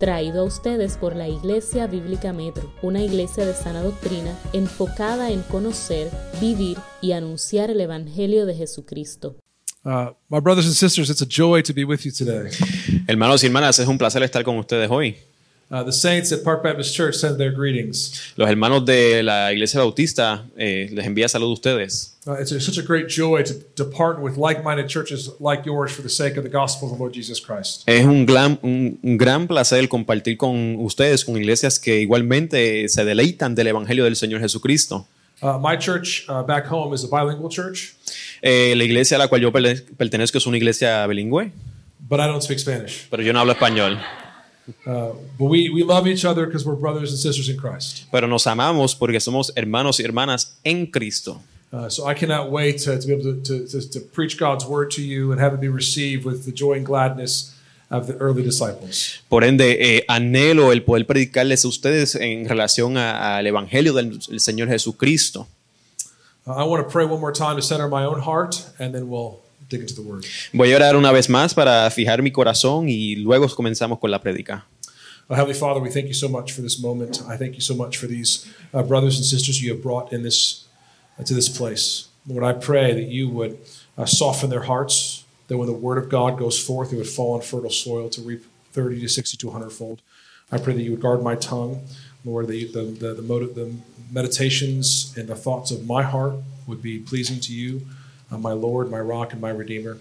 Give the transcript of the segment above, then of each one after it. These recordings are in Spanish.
traído a ustedes por la Iglesia Bíblica Metro, una iglesia de sana doctrina enfocada en conocer, vivir y anunciar el Evangelio de Jesucristo. Uh, my brothers and sisters, it's a joy to be with you today. Hermanos y hermanas, es un placer estar con ustedes hoy. The saints at Park Baptist Church send their greetings. Los hermanos de la Iglesia Bautista eh, les envía salud a ustedes. It's a, such a great joy to, to partner with like-minded churches like yours for the sake of the gospel of the Lord Jesus Christ. Es un gran, un, un gran placer compartir con ustedes, con iglesias que igualmente se deleitan del Evangelio del Señor Jesucristo. Uh, my church uh, back home is a bilingual church, Eh, la iglesia a la cual yo pertenezco es una iglesia bilingüe, but I don't speak Spanish. pero yo no hablo español. Uh, but we, we love each other because we're brothers and sisters in Christ. Pero nos amamos porque somos hermanos y hermanas en Cristo. Uh, so I cannot wait to, to be able to, to, to, to preach God's word to you and have it be received with the joy and gladness of the early disciples. Por ende, eh, anhelo el poder predicarles a ustedes en relación al Evangelio del, del Señor Jesucristo. Uh, I want to pray one more time to center my own heart, and then we'll dig into the word. Voy a orar una vez más para fijar mi corazón y luego comenzamos con la prédica. Uh, Heavenly Father, we thank you so much for this moment. I thank you so much for these uh, brothers and sisters you have brought in this uh, to this place. Lord, I pray that you would uh, soften their hearts, that when the word of God goes forth, it would fall on fertile soil to reap 30 to 60 to 100 fold. I pray that you would guard my tongue, Lord, that you, the, the, the, motive, the meditations and the thoughts of my heart would be pleasing to you, uh, my Lord, my rock, and my Redeemer.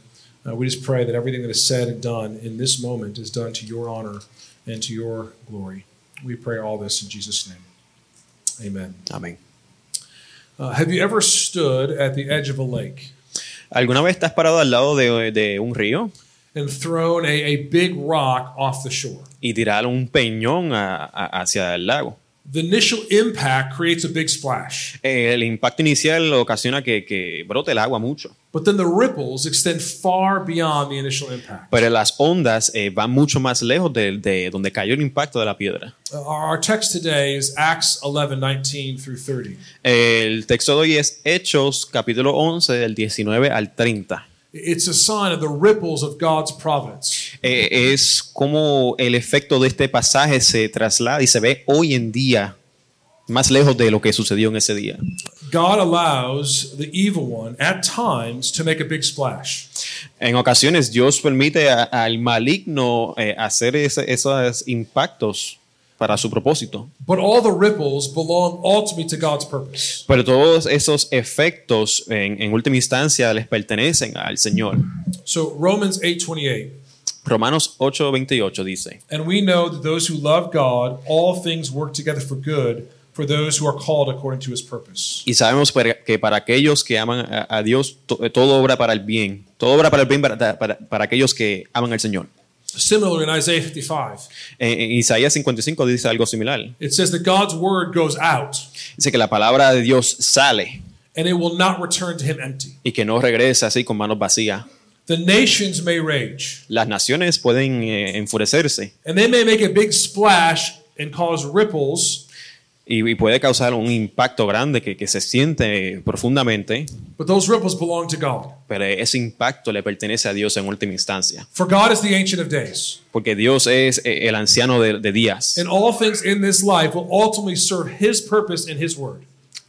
Uh, we just pray that everything that is said and done in this moment is done to your honor and to your glory. We pray all this in Jesus' name. Amen. Amén. Uh, have you ever stood at the edge of a lake ¿Alguna vez estás parado al lado de, de un río and thrown a, a big rock off the shore? y tirar un peñón a- a- hacia el lago? The initial impact creates a big splash, Eh, el impacto inicial ocasiona que, que brote el agua mucho, but then the ripples extend far beyond the initial impact. pero las ondas eh, van mucho más lejos de, de donde cayó el impacto de la piedra. Uh, our text today is Acts 11 19 through 30. El texto de hoy es Hechos capítulo 11 del 19 al 30. It's a sign of the ripples of God's providence. Eh, es como el efecto de este pasaje se traslada y se ve hoy en día más lejos de lo que sucedió en ese día. God allows the evil one at times to make a big splash. En ocasiones Dios permite al maligno eh, hacer ese- esos impactos para su propósito. But all the ripples belong ultimately to God's purpose. Pero todos esos efectos en, en última instancia les pertenecen al Señor. So Romans 8:28. Romanos 8:28 dice, And we know that those who love God, all things work together for good for those who are called according to his purpose. y sabemos que para aquellos que aman a, Dios, to- todo obra para el bien, todo obra para el bien para, para- para aquellos que aman al Señor. Similar in Isaiah 55, En, en Isaías 55 dice algo similar. it says that God's word goes out Dice que la palabra de Dios sale and it will not return to him empty. y que no regresa así con manos vacías. The nations may rage Las naciones pueden eh, enfurecerse and they may make a big splash and cause ripples, y, y puede causar un impacto grande que, que se siente profundamente, but those ripples belong to God. pero ese impacto le pertenece a Dios en última instancia. For God is the ancient of days, Porque Dios es eh, el anciano de, de días. and all things in this life will ultimately serve his purpose and his word.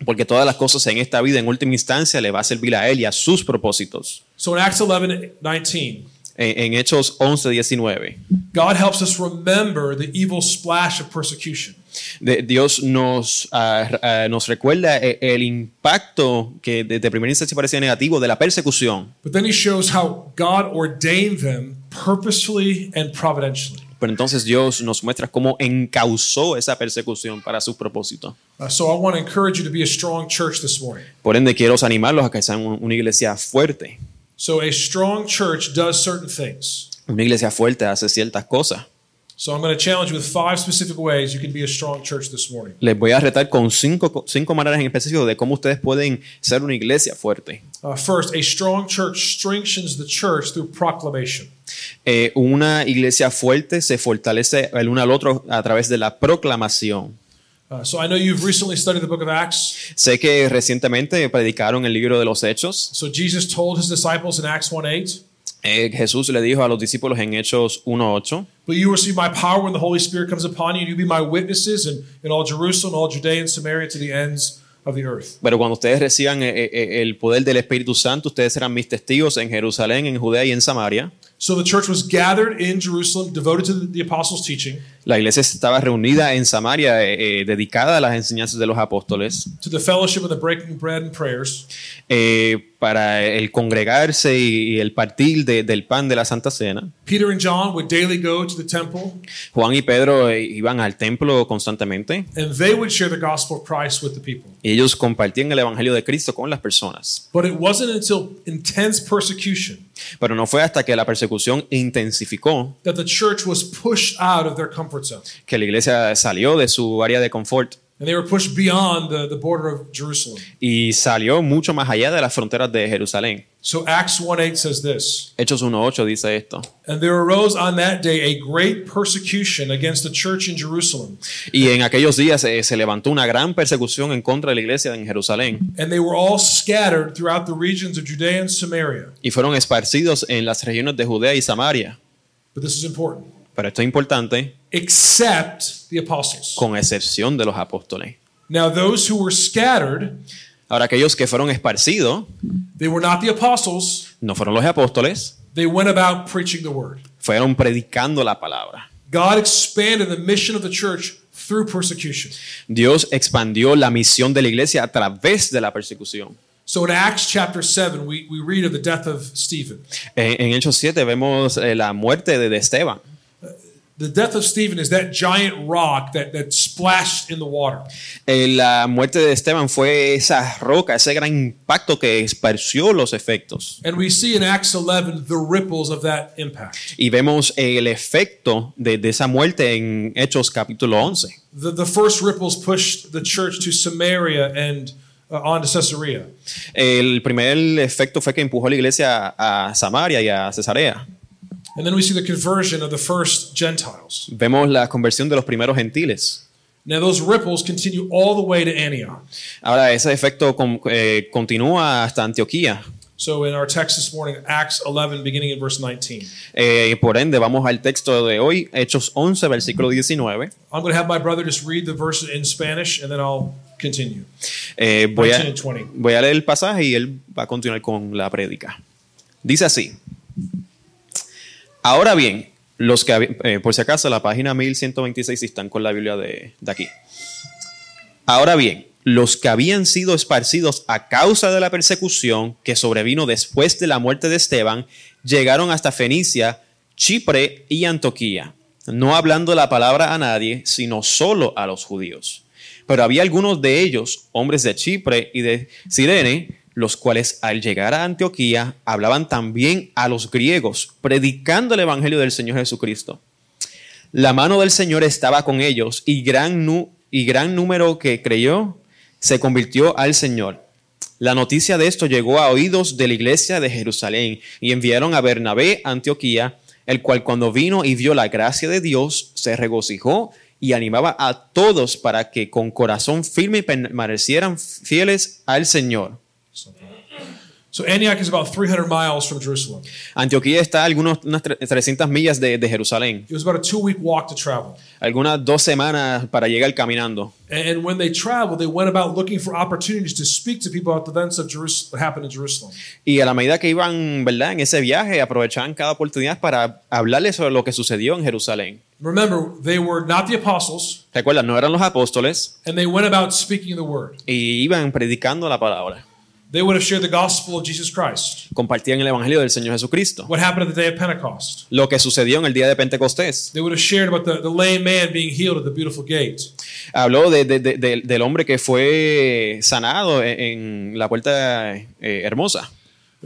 Porque todas las cosas en esta vida en última instancia le va a servir a Él y a sus propósitos. So in Acts 11 19, En, en Hechos 11, 19, God helps us remember the evil splash of persecution. De- Dios nos, ah, ah, nos recuerda eh, el impacto que desde primera instancia parecía negativo de la persecución. But then he shows how God ordained them purposefully and providentially. Pero entonces Dios nos muestra cómo encausó esa persecución para sus propósitos. Uh, so I want to encourage you to be a strong church this morning. Por ende, quiero animarlos a que sean un- una iglesia fuerte. So a strong church does certain things. Una iglesia fuerte hace ciertas cosas. So I'm going to challenge you with five specific ways you can be a strong church this morning. Les voy a retar con cinco, cinco maneras en específico de cómo ustedes pueden ser una iglesia fuerte. Uh, first, a strong church strengthens the church through proclamation. Eh, una iglesia fuerte se fortalece el uno al otro a través de la proclamación. Uh, so I know you've recently studied the book of Acts. Sé que recientemente predicaron el libro de los Hechos. So Jesus told his disciples in Acts 1 8, Eh, Jesús le dijo a los discípulos en Hechos 1.8, But you receive my power when the Holy Spirit comes upon you, and you be my witnesses in, in all Jerusalem, all Judea and Samaria to the ends of the earth. pero cuando ustedes reciban eh, eh, el poder del Espíritu Santo, ustedes serán mis testigos en Jerusalén, en Judea y en Samaria. So the church was gathered in Jerusalem, devoted to the, the apostles' teaching, La iglesia estaba reunida en Samaria, eh, eh, dedicada a las enseñanzas de los apóstoles, to the fellowship and the breaking of bread and prayers. eh, para el congregarse y, y el partir de- del pan de la Santa Cena. Peter and John would daily go to the temple, Juan y Pedro eh, iban al templo constantemente and they would share the gospel of Christ with the people. y ellos compartían el Evangelio de Cristo con las personas. But it wasn't until intense persecution Pero no fue hasta que la persecución intensificó that the church was pushed out of their comfort zone. que la iglesia salió de su área de confort And they were pushed beyond the, the border of Jerusalem. y salió mucho más allá de las fronteras de Jerusalén. So Acts 1 8 says this Hechos 1.8 dice esto. And there arose on that day a great persecution against the church in Jerusalem. Y en aquellos días eh, se levantó una gran persecución en contra de la iglesia en Jerusalén And they were all scattered throughout the regions of Judea and Samaria. y fueron esparcidos en las regiones de Judea y Samaria. But this is important. Pero esto es importante, Except the apostles. con excepción de los apóstoles. Now, those who were scattered, Ahora, aquellos que fueron esparcidos they were not the apostles, no fueron los apóstoles, they went about preaching the word. fueron predicando la palabra. God expanded the mission of the church through persecution. Dios expandió la misión de la iglesia a través de la persecución. So in Acts chapter 7, we, we read of the death of Stephen. En, en Hechos 7 vemos eh, la muerte de, de Esteban. The death of Stephen is that giant rock that, that splashed in the water. Eh, la muerte de Esteban fue esa roca, ese gran impacto que esparció los efectos. And we see in Acts 11 the ripples of that impact. Y vemos el efecto de, de esa muerte en Hechos capítulo 11. The, the first ripples pushed the church to Samaria and uh, on to Caesarea. El primer efecto fue que empujó a la iglesia a Samaria y a Cesarea. And then we see the conversion of the first Gentiles. Vemos la conversión de los primeros gentiles. Now, those ripples continue all the way to Antioch. Ahora, ese efecto con- eh, continúa hasta Antioquía. So, in our text this morning, Acts 11, beginning in verse 19, Eh, por ende, vamos al texto de hoy, Hechos 11, versículo 19. I'm going to have my brother just read the verse in Spanish and then I'll continue. Eh, voy, a, 19 and 20. voy a leer el pasaje y él va a continuar con la prédica. Dice así. Ahora bien, los que, eh, por si acaso, la página 1126 si están con la Biblia de, aquí. Ahora bien, los que habían sido esparcidos a causa de la persecución que sobrevino después de la muerte de Esteban, llegaron hasta Fenicia, Chipre y Antioquía, no hablando la palabra a nadie, sino solo a los judíos. Pero había algunos de ellos, hombres de Chipre y de Sirene, los cuales al llegar a Antioquía hablaban también a los griegos, predicando el evangelio del Señor Jesucristo. La mano del Señor estaba con ellos y gran, nu- y gran número que creyó se convirtió al Señor. La noticia de esto llegó a oídos de la iglesia de Jerusalén y enviaron a Bernabé a Antioquía, el cual cuando vino y vio la gracia de Dios se regocijó y animaba a todos para que con corazón firme permanecieran fieles al Señor. So, Antioch is about 300 miles from Jerusalem. Antioquía está a algunos, unas tre- 300 millas de, de Jerusalén, It was about a two week walk to travel. algunas dos semanas para llegar caminando. And when they traveled, they went about looking for opportunities to speak to people about the events of Jerusalem, that happened in Jerusalem. Y a la medida que iban, ¿verdad? En ese viaje, aprovechaban cada oportunidad para hablarles sobre lo que sucedió en Jerusalén. Remember, they were not the apostles, Recuerda, no eran los apóstoles and they went about speaking the word. y iban predicando la palabra. They would have shared the gospel of Jesus Christ. Compartían el evangelio del Señor Jesucristo. What happened at the day of Pentecost? Lo que sucedió en el día de Pentecostés. They would have shared about the, the lame man being healed at the beautiful gate. Habló de- de- de- de- del hombre que fue sanado en, en la puerta eh, hermosa.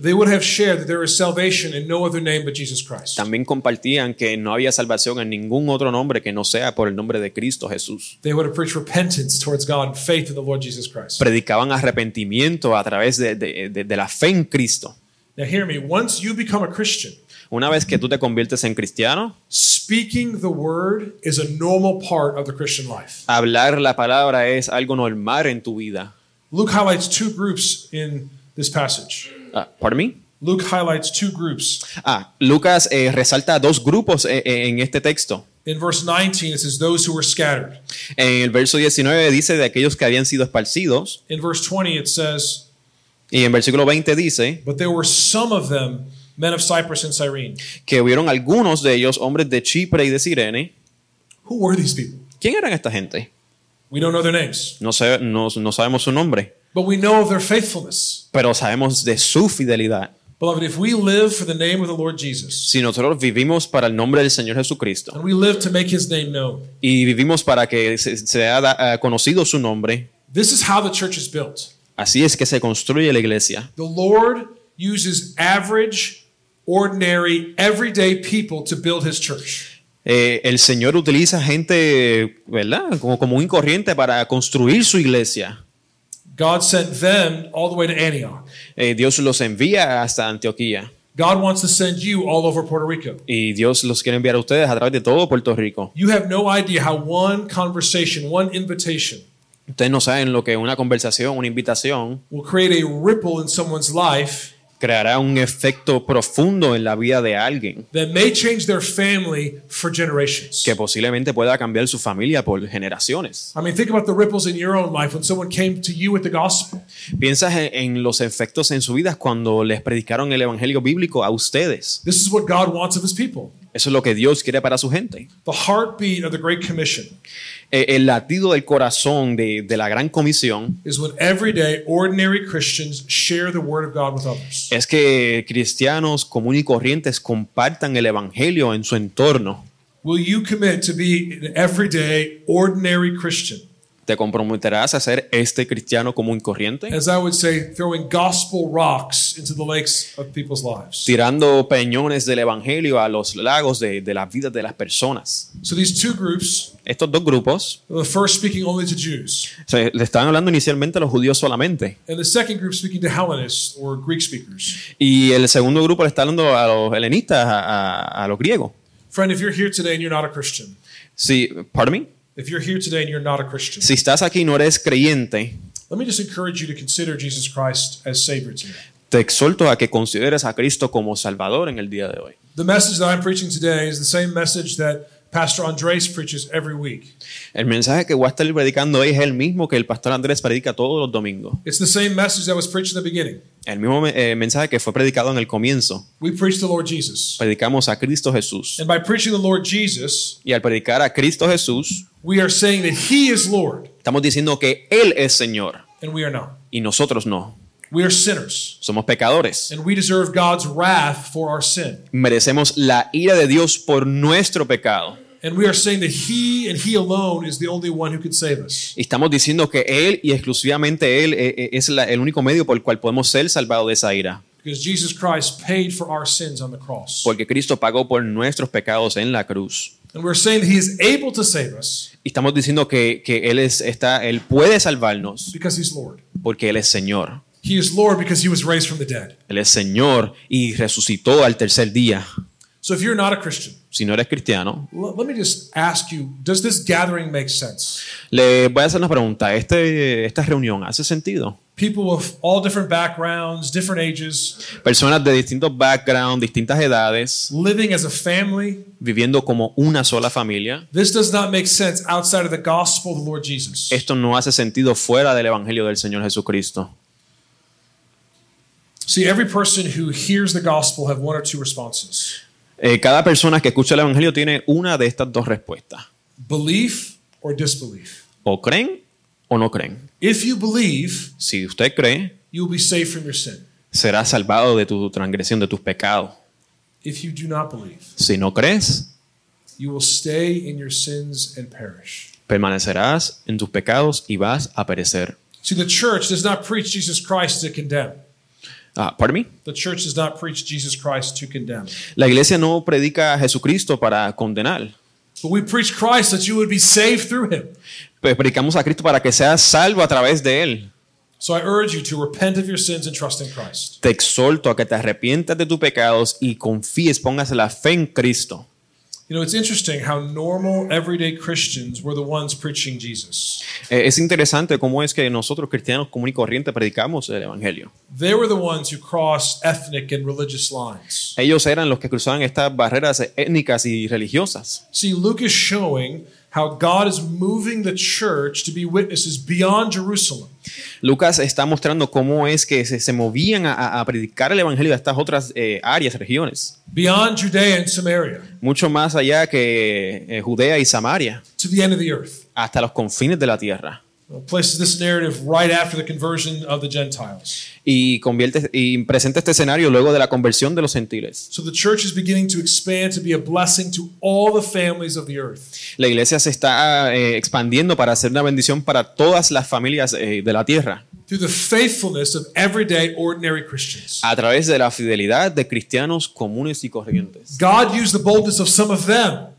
They would have shared that there is salvation in no other name but Jesus Christ. También compartían que no había salvación en ningún otro nombre que no sea por el nombre de Cristo Jesús. They would have preached repentance towards God and faith in the Lord Jesus Christ. Predicaban arrepentimiento a través de- de- de- de la fe en Cristo. Now, hear me. Once you become a Christian, Una vez que tú te conviertes en cristiano, speaking the word is a normal part of the Christian life. hablar la palabra es algo normal en tu vida. Luke highlights two groups in this passage. Ah, ¿Pardon me? Luke highlights two groups. Ah, Lucas eh, resalta dos grupos eh, eh, en este texto. In verse 19, it says, Those who were scattered. En el verso 19 dice de aquellos que habían sido esparcidos. In verse 20, it says, Y en versículo 20 dice But there were some of them, men of Cyprus and Cyrene. que hubieron algunos de ellos hombres de Chipre y de Sirene. Who were these people? ¿Quién eran esta gente? We don't know their names, No, sé, no, no sabemos su nombre, but we know of their faithfulness. pero sabemos de su fidelidad. Beloved, if we live for the name of the Lord Jesus, Si nosotros vivimos para el nombre del Señor Jesucristo and we live to make his name known, y vivimos para que se- sea eh, conocido su nombre, this is how the church is built. así es que se construye la iglesia. The Lord uses average, ordinary, everyday people to build his church. Eh, el Señor utiliza gente, ¿verdad? Como común y corriente para construir su iglesia. God sent them all the way to Antioch. Eh, Dios los envía hasta Antioquía God wants to send you all over Puerto Rico. y Dios los quiere enviar a ustedes a través de todo Puerto Rico. You have no idea how one conversation, one invitation Ustedes no saben lo que una conversación, una invitación will create a ripple in someone's life creará un efecto profundo en la vida de alguien that may change their family for generations. que posiblemente pueda cambiar su familia por generaciones. I mean, think about the ripples in your own life when someone came to you with the gospel. Piensas en, en los efectos en su vida cuando les predicaron el evangelio bíblico a ustedes. This is what God wants of his people. Eso es lo que Dios quiere para su gente. The heartbeat of the Great Commission El latido del corazón de, de la gran comisión is when everyday, ordinary Christians share the word of God with others. es que cristianos comunes y corrientes compartan el evangelio en su entorno. Will you commit to be an everyday, ordinary Christian? ¿Te comprometerás a ser este cristiano común y corriente? As I would say, throwing gospel rocks into the lakes of people's lives. Tirando peñones del evangelio a los lagos de, de las vidas de las personas. So these two groups, Estos dos grupos the first speaking only to Jews, se, le estaban hablando inicialmente a los judíos solamente. and the second group speaking to Hellenists or Greek speakers. Y el segundo grupo le está hablando a los helenistas, a, a- a los griegos. Friend, if you're here today and you're not a Christian, Si, pardon me? If you're here today and you're not a Christian, Si estás aquí y no eres creyente, let me just encourage you to consider Jesus Christ as Savior today. te exhorto a que consideres a Cristo como Salvador en el día de hoy. The message that I'm preaching today is the same message that Pastor Andres preaches every week. El mensaje que voy a estar predicando hoy es el mismo que el pastor Andrés predica todos los domingos. It's the same message that was preached in the beginning. El mismo eh, mensaje que fue predicado en el comienzo. We preach the Lord Jesus. Predicamos a Cristo Jesús. And by preaching the Lord Jesus, Y al predicar a Cristo Jesús, we are saying that He is Lord estamos diciendo que Él es Señor and we are not. y nosotros no. We are sinners Somos pecadores. and we deserve God's wrath for our sin. Merecemos la ira de Dios por nuestro pecado. And we are saying that He and He alone is the only one who could save us. Y estamos diciendo que Él y exclusivamente Él eh, eh, es la- el único medio por el cual podemos ser salvados de esa ira. Because Jesus Christ paid for our sins on the cross. Porque Cristo pagó por nuestros pecados en la cruz. And we're saying that He is able to save us Y estamos diciendo que, que Él, es, está, Él puede salvarnos because He's Lord. porque Él es Señor. He is Lord because He was raised from the dead. Él es Señor y resucitó al tercer día. So if you're not a Christian, Si no eres cristiano, let me just ask you does this gathering make sense? le voy a hacer una pregunta. Este, ¿Esta reunión hace sentido? People of all different backgrounds, different ages, Personas de distintos backgrounds, distintas edades, living as a family. viviendo como una sola familia. This does not make sense outside of the gospel of the Lord Jesus. Esto no hace sentido fuera del Evangelio del Señor Jesucristo. See, every person who hears the gospel have one or two responses Eh, cada persona que escucha el Evangelio tiene una de estas dos respuestas. belief or disbelief. O creen o no creen. If you believe, Si usted cree, you will be saved from your sin. será salvado de tu transgresión, de tus pecados. If you do not believe, Si no crees, you will stay in your sins and perish. permanecerás en tus pecados y vas a perecer. See, the church does not preach Jesus Christ to condemn. Ah, pardon me. The church does not preach Jesus Christ to condemn. La iglesia no predica a Jesucristo para condenar. But we preach Christ that you would be saved through him. Pues predicamos a Cristo para que seas salvo a través de Él. So I urge you to repent of your sins and trust in Christ. Te exhorto a que te arrepientas de tus pecados y confíes, pongas la fe en Cristo. You know, it's interesting how normal, everyday Christians were the ones preaching Jesus. Eh, es interesante cómo es que nosotros cristianos común y corriente predicamos el Evangelio. They were the ones who crossed ethnic and religious lines. Ellos eran los que cruzaban estas barreras étnicas y religiosas. See, Luke is showing how God is moving the church to be witnesses beyond Jerusalem. Lucas está mostrando cómo es que se, se movían a, a predicar el Evangelio a estas otras eh, áreas, regiones, beyond Judea and Samaria, mucho más allá que eh, Judea y Samaria, to the end of the earth. hasta los confines de la tierra. Places this narrative right after the conversion of the Gentiles. Y, convierte, y presenta este escenario luego de la conversión de los gentiles. So the church is beginning to expand to be a blessing to all the families of the earth. La iglesia se está eh, expandiendo para hacer una bendición para todas las familias eh, de la tierra, Through the faithfulness of everyday, ordinary Christians. a través de la fidelidad de cristianos comunes y corrientes. God used the boldness of some of them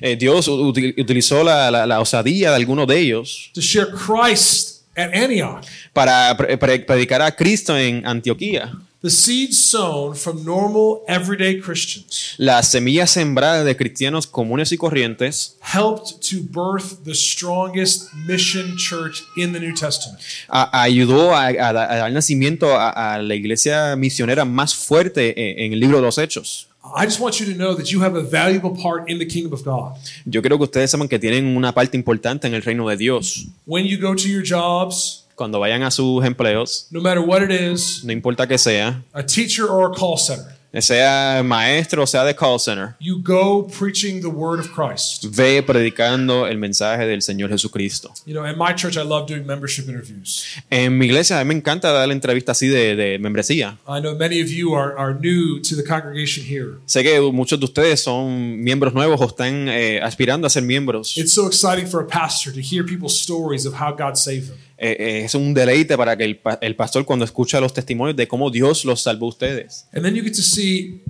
Eh, Dios util- utilizó la, la- la osadía de algunos de ellos to share Christ at Antioch. para pre- pre- predicar a Cristo en Antioquía. The seeds sown from normal, everyday Christians Las semillas sembradas de cristianos comunes y corrientes helped to birth the strongest mission church in the New Testament. a- ayudó a, a da- a dar nacimiento a, a la iglesia misionera más fuerte en, en el libro de los Hechos. I just want you to know that you have a valuable part in the kingdom of God. Yo creo que ustedes saben que tienen una parte importante en el reino de Dios. When you go to your jobs, Cuando vayan a sus empleos, no matter what it is, no importa que sea, a teacher or a call center, sea maestro o sea de call center, you go preaching the word of Christ. ve predicando el mensaje del Señor Jesucristo. You know, at my church, I love doing membership interviews. En mi iglesia a mí me encanta dar entrevistas así de, de membresía. I know many of you are, are new to the congregation here. Sé que muchos de ustedes son miembros nuevos o están eh, aspirando a ser miembros. It's so exciting for a pastor to hear people's stories of how God saved them. Eh, eh, es un deleite para que el, el pastor cuando escucha los testimonios de cómo Dios los salvó a ustedes. And then you get to see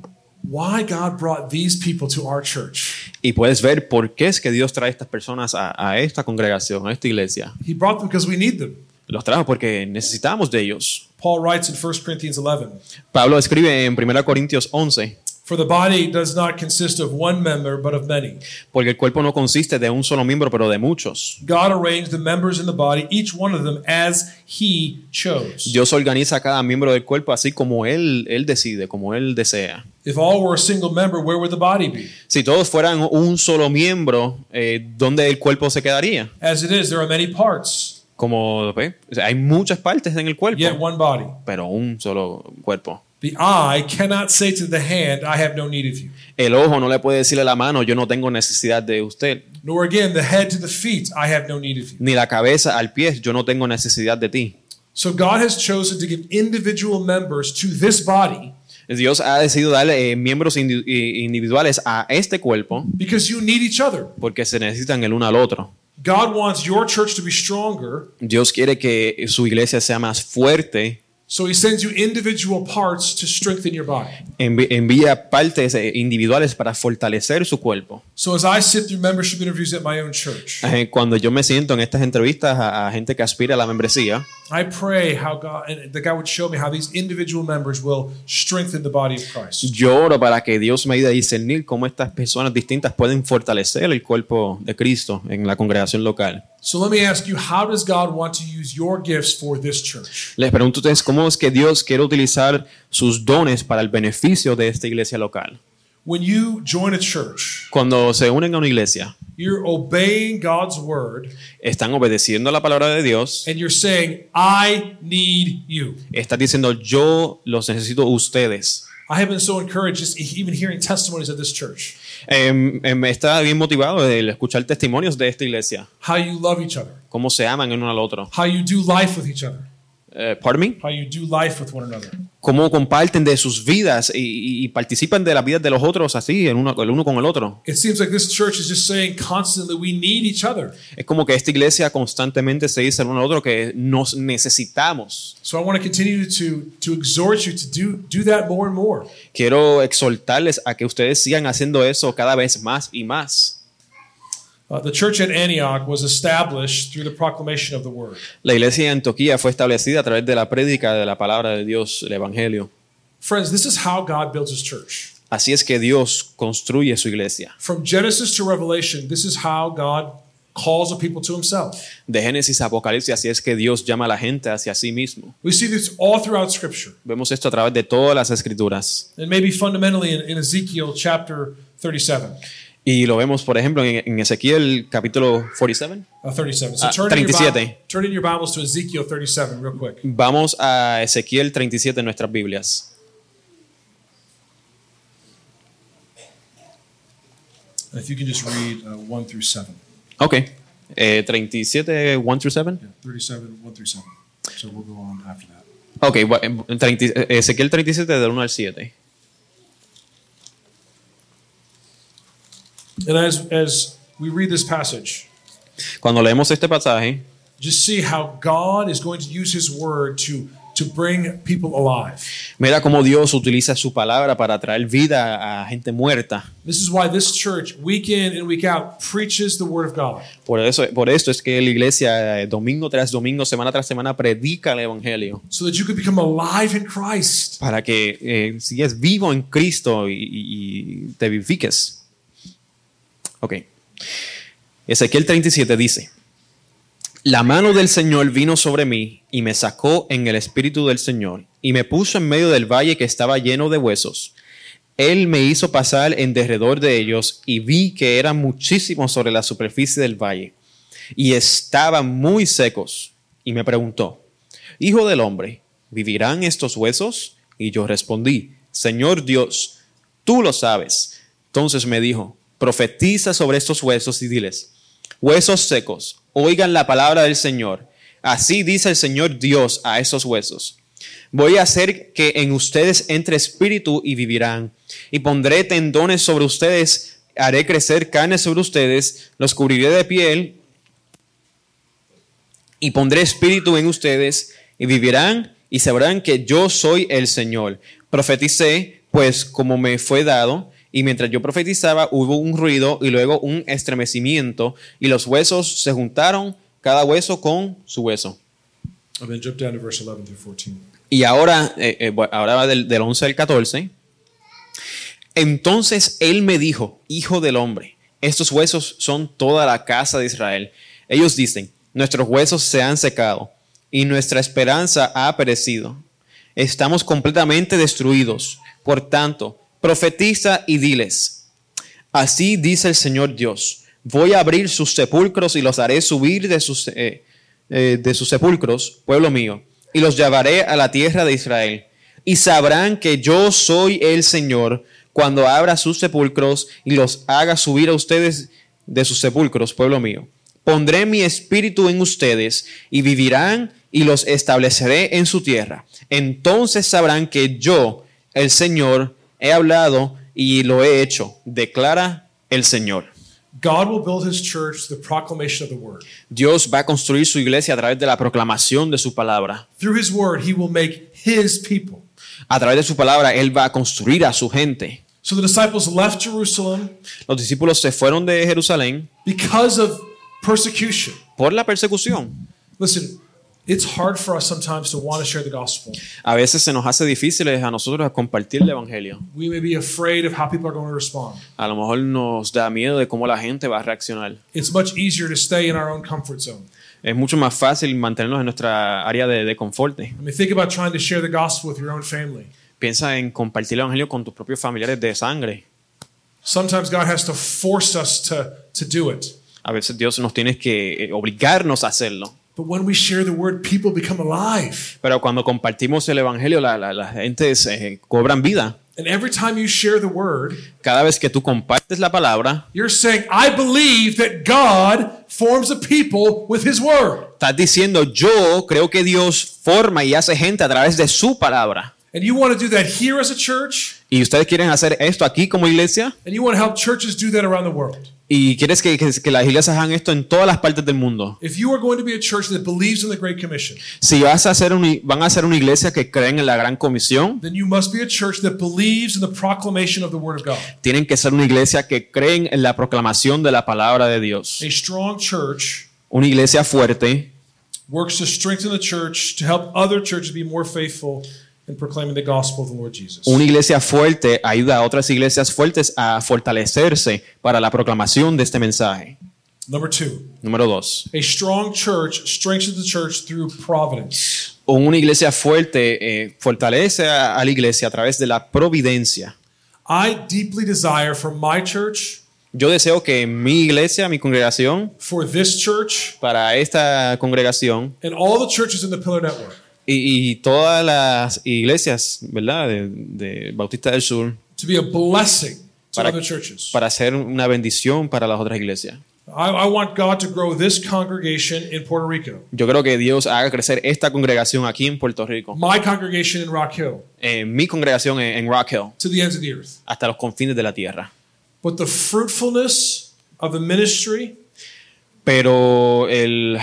why God brought these people to our church. Y puedes ver por qué es que Dios trae estas personas a, a esta congregación, a esta iglesia. He brought them because we need them. Los trajo porque necesitamos de ellos. Paul writes in 1 Corinthians 11 Pablo escribe en 1 Corintios 11, For the body does not consist of one member, but of many. porque el cuerpo no consiste de un solo miembro, pero de muchos. God arranged the members in the body, each one of them, as He chose. Dios organiza a cada miembro del cuerpo así como Él, él decide, como Él desea. If all were a single member, where would the body be? Si todos fueran un solo miembro, eh, ¿dónde el cuerpo se quedaría? As it is, there are many parts, Como sea, hay muchas partes en el cuerpo, yet one body. pero un solo cuerpo. The eye cannot say to the hand, I have no need of you. El ojo no le puede decirle a la mano, yo no tengo necesidad de usted. Nor again the head to the feet, I have no need of you. Ni la cabeza al pie, yo no tengo necesidad de ti. So God has chosen to give individual members to this body Dios ha decidido darle eh, miembros indi- eh, individuales a este cuerpo because you need each other. porque se necesitan el uno al otro. God wants your church to be stronger, Dios quiere que su iglesia sea más fuerte, so He sends you individual parts to strengthen your body. envía partes eh, individuales para fortalecer su cuerpo. So as I sit through membership interviews at my own church, Cuando yo me siento en estas entrevistas a, a gente que aspira a la membresía, I pray how God and that God would show me how these individual members will strengthen the body of Christ. yo oro para que Dios me ayude a discernir cómo estas personas distintas pueden fortalecer el cuerpo de Cristo en la congregación local. So let me ask you, how does God want to use your gifts for this church? Les pregunto ustedes cómo que Dios quiere utilizar sus dones para el beneficio de esta iglesia local. When you join a church, Cuando se unen a una iglesia, you're obeying God's word están obedeciendo la palabra de Dios, and you're saying, I need you. están diciendo yo los necesito a ustedes. I have been so encouraged just even hearing testimonies of this church, Em, em, está bien motivado de escuchar testimonios de esta iglesia, how you love each other, cómo se aman el uno al otro. how you do life with each other, Eh, pardon me? how you do life with one another. cómo comparten de sus vidas y, y- y participan de las vidas de los otros así, el uno, el uno con el otro. It seems like this church is just saying constantly, we need each other. Es como que esta iglesia constantemente se dice el uno al otro que nos necesitamos. So I want to continue to, to exhort you to do, do that more and more. Quiero exhortarles a que ustedes sigan haciendo eso cada vez más y más. Uh, the church at Antioch was established through the proclamation of the word. La iglesia de Antioquía fue establecida a través de la prédica de la palabra de Dios, el Evangelio. Friends, this is how God builds his church. Así es que Dios construye su iglesia. From Genesis to Revelation, this is how God calls a people to himself. De Génesis a Apocalipsis, así es que Dios llama a la gente hacia sí mismo. We see this all throughout Scripture. Vemos esto a través de todas las escrituras. And maybe fundamentally in, in Ezekiel chapter 37. Y lo vemos, por ejemplo, en, en Ezequiel capítulo 47. Uh, 37. So Ah, turn, in your 37. Bible, turn in your Bibles to Ezekiel 37 real quick. Vamos a Ezequiel 37 en nuestras Biblias. If you can just read uh, 1 through 7. Ok. Eh, 37, 1 through 7. Yeah, 37, 1 through 7. So we'll go on after that. Ok, bu- eh, 30 eh, Ezequiel 37 del 1 al 7. And as, as we read this passage, Cuando leemos este pasaje, just see how God is going to use his word to, to bring people alive. mira cómo Dios utiliza su palabra para traer vida a gente muerta. This is why this church, week in and week out, preaches the word of God. Por, eso, por esto es que la iglesia eh, domingo tras domingo, semana tras semana, predica el Evangelio. So that you could become alive in Christ. Para que eh, sigues vivo en Cristo y, y- y te vivifiques. Ok. Ezequiel 37 dice, La mano del Señor vino sobre mí y me sacó en el espíritu del Señor y me puso en medio del valle que estaba lleno de huesos. Él me hizo pasar en derredor de ellos y vi que eran muchísimos sobre la superficie del valle y estaban muy secos. Y me preguntó, Hijo del hombre, ¿vivirán estos huesos? Y yo respondí, Señor Dios, tú lo sabes. Entonces me dijo, profetiza sobre estos huesos y diles, huesos secos, oigan la palabra del Señor. Así dice el Señor Dios a esos huesos. Voy a hacer que en ustedes entre espíritu y vivirán, y pondré tendones sobre ustedes, haré crecer carne sobre ustedes, los cubriré de piel, y pondré espíritu en ustedes, y vivirán, y sabrán que yo soy el Señor. Profeticé, pues como me fue dado, y mientras yo profetizaba hubo un ruido y luego un estremecimiento, y los huesos se juntaron, cada hueso con su hueso. And then jump down to verse 11 through 14. Y ahora, eh, eh, ahora va del, del 11 al 14. Entonces él me dijo, hijo del hombre, estos huesos son toda la casa de Israel. Ellos dicen, nuestros huesos se han secado y nuestra esperanza ha perecido. Estamos completamente destruidos. Por tanto, profetiza y diles, así dice el Señor Dios, voy a abrir sus sepulcros y los haré subir de sus, eh, eh, de sus sepulcros, pueblo mío, y los llevaré a la tierra de Israel. Y sabrán que yo soy el Señor cuando abra sus sepulcros y los haga subir a ustedes de sus sepulcros, pueblo mío. Pondré mi espíritu en ustedes y vivirán y los estableceré en su tierra. Entonces sabrán que yo, el Señor, he hablado y lo he hecho, declara el Señor. God will build his church the proclamation of the word. Dios va a construir su iglesia a través de la proclamación de su palabra. Through his word, he will make his people. A través de su palabra, Él va a construir a su gente. So the disciples left Jerusalem Los discípulos se fueron de Jerusalén because of persecution. por la persecución. Listen, it's hard for us sometimes to want to share the gospel. A veces se nos hace difícil a nosotros compartir el Evangelio. We may be afraid of how people are going to respond. A lo mejor nos da miedo de cómo la gente va a reaccionar. It's much easier to stay in our own comfort zone. Es mucho más fácil mantenernos en nuestra área de, de confort. I mean, think about trying to share the gospel with your own family. Piensa en compartir el Evangelio con tus propios familiares de sangre. Sometimes God has to force us to, to do it. A veces Dios nos tiene que eh, obligarnos a hacerlo. But when we share the word, people become alive. Pero cuando compartimos el Evangelio, la, la, la gente se cobran vida. And every time you share the word, Cada vez que tú compartes la palabra, you're saying, I believe that God forms a people with his word. estás diciendo, yo creo que Dios forma y hace gente a través de su palabra. And you want to do that here as a church, Y ustedes quieren hacer esto aquí como iglesia. and you want to help churches do that around the world. Y quieres que, que, que las iglesias hagan esto en todas las partes del mundo. Si vas a hacer un- van a ser una iglesia que creen en la gran comisión, then you must be a church that believes in the proclamation of the word of God. tienen que ser una iglesia que creen en la proclamación de la palabra de Dios. A strong church Una iglesia fuerte works to strengthen the church, to help other churches be more faithful in proclaiming the gospel of the Lord Jesus. Una iglesia fuerte ayuda a otras iglesias fuertes a fortalecerse para la proclamación de este mensaje. Number two, Número dos. a strong church strengthens the church through providence. Una iglesia fuerte eh, fortalece a, a la iglesia a través de la providencia. I deeply desire for my church, Yo deseo que mi iglesia, mi congregación, for this church, para esta congregación and all the churches in the Pillar Network y, y todas las iglesias, ¿verdad? De, de Bautista del Sur, to be a blessing to Para- other churches. para ser una bendición para las otras iglesias. Yo creo que Dios haga crecer esta congregación aquí en Puerto Rico, my congregation in Rock Hill, eh, mi congregación en, en Rock Hill, to the ends of the earth. hasta los confines de la tierra. But the fruitfulness of the ministry, Pero el,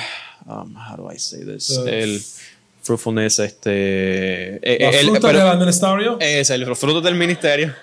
um, how do I say this? The- el fruitfulness, este, eh, el- fruta pero- del ministerio, es el los frutos del ministerio.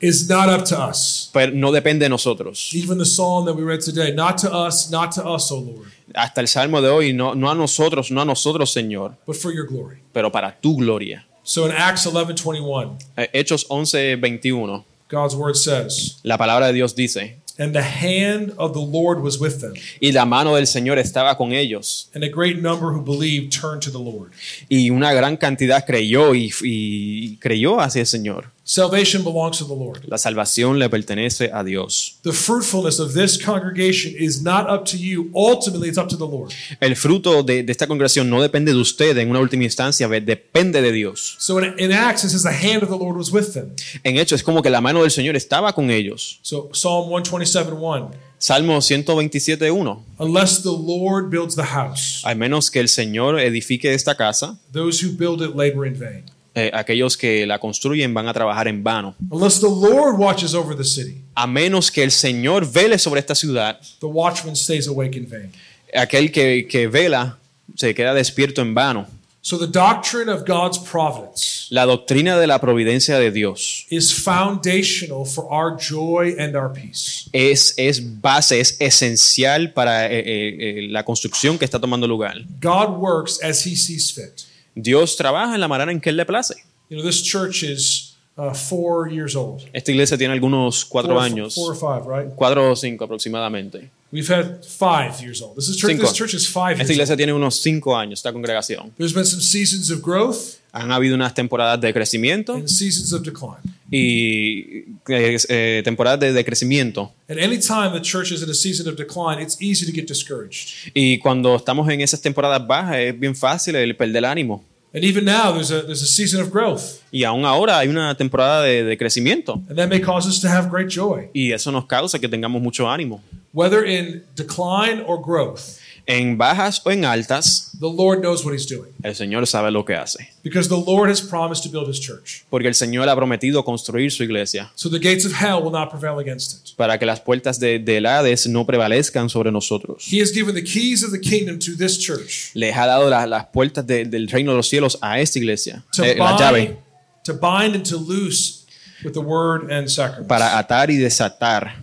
is not up to us. Pero no depende de nosotros. Even the psalm that we read today, not to us, not to us, O Lord, Hasta el salmo de hoy, no, no a nosotros, no a nosotros, Señor, but for your glory. pero para tu gloria. So in Acts 11:21, Eh, Hechos 11, 21, God's word says, la palabra de Dios dice, "And the hand of the Lord was with them, y la mano del Señor estaba con ellos, and a great number who believed turned to the Lord." y una gran cantidad creyó y, y creyó hacia el Señor. Salvation belongs to the Lord. La salvación le pertenece a Dios. The fruitfulness of this congregation is not up to you. Ultimately, it's up to the Lord. El fruto de, de esta congregación no depende de usted en una última instancia, depende de Dios. So in, in Acts, it says the hand of the Lord was with them. En hecho, es como que la mano del Señor estaba con ellos. So Psalm 127:1, Salmo 127.1. unless the Lord builds the house, Al menos que el Señor edifique esta casa, those who build it labor in vain. Eh, aquellos que la construyen van a trabajar en vano. Unless the Lord watches over the city, A menos que el Señor vele sobre esta ciudad, the watchman stays awake in vain. aquel que, que vela se queda despierto en vano. So the doctrine of God's providence La doctrina de la providencia de Dios is foundational for our joy and our peace. es, es base, es esencial para eh, eh, eh, la construcción que está tomando lugar. God works as he sees fit. Dios trabaja en la manera en que Él le place. You know, this church is uh, four years old. Esta iglesia tiene algunos cuatro Four- años, Four or five, right? cuatro o cinco aproximadamente. We've had five years old. This is church. This church is five Esta years iglesia old. tiene unos cinco años, esta congregación. There's been some seasons of growth Han habido unas temporadas de crecimiento and seasons of decline. y eh, eh, temporadas de, de crecimiento. And anytime the church is in a season of decline, it's easy to get discouraged. Y cuando estamos en esas temporadas bajas es bien fácil el perder el ánimo. And even now, there's a there's a season of growth, Y aún ahora hay una temporada de, de crecimiento and that may cause us to have great joy, y eso nos causa que tengamos mucho ánimo. whether in decline or growth. En bajas o en altas, The Lord knows what He's doing el Señor sabe lo que hace. because the Lord has promised to build His church, Porque el Señor ha prometido construir su iglesia so the gates of hell will not prevail against it. para que las puertas de, del Hades no prevalezcan sobre nosotros. He has given the keys of the kingdom to this church Les ha dado la- las puertas de- del reino de los cielos a esta iglesia, to eh, la llave, bind, to bind and to loose with the word and sacraments. para atar y desatar.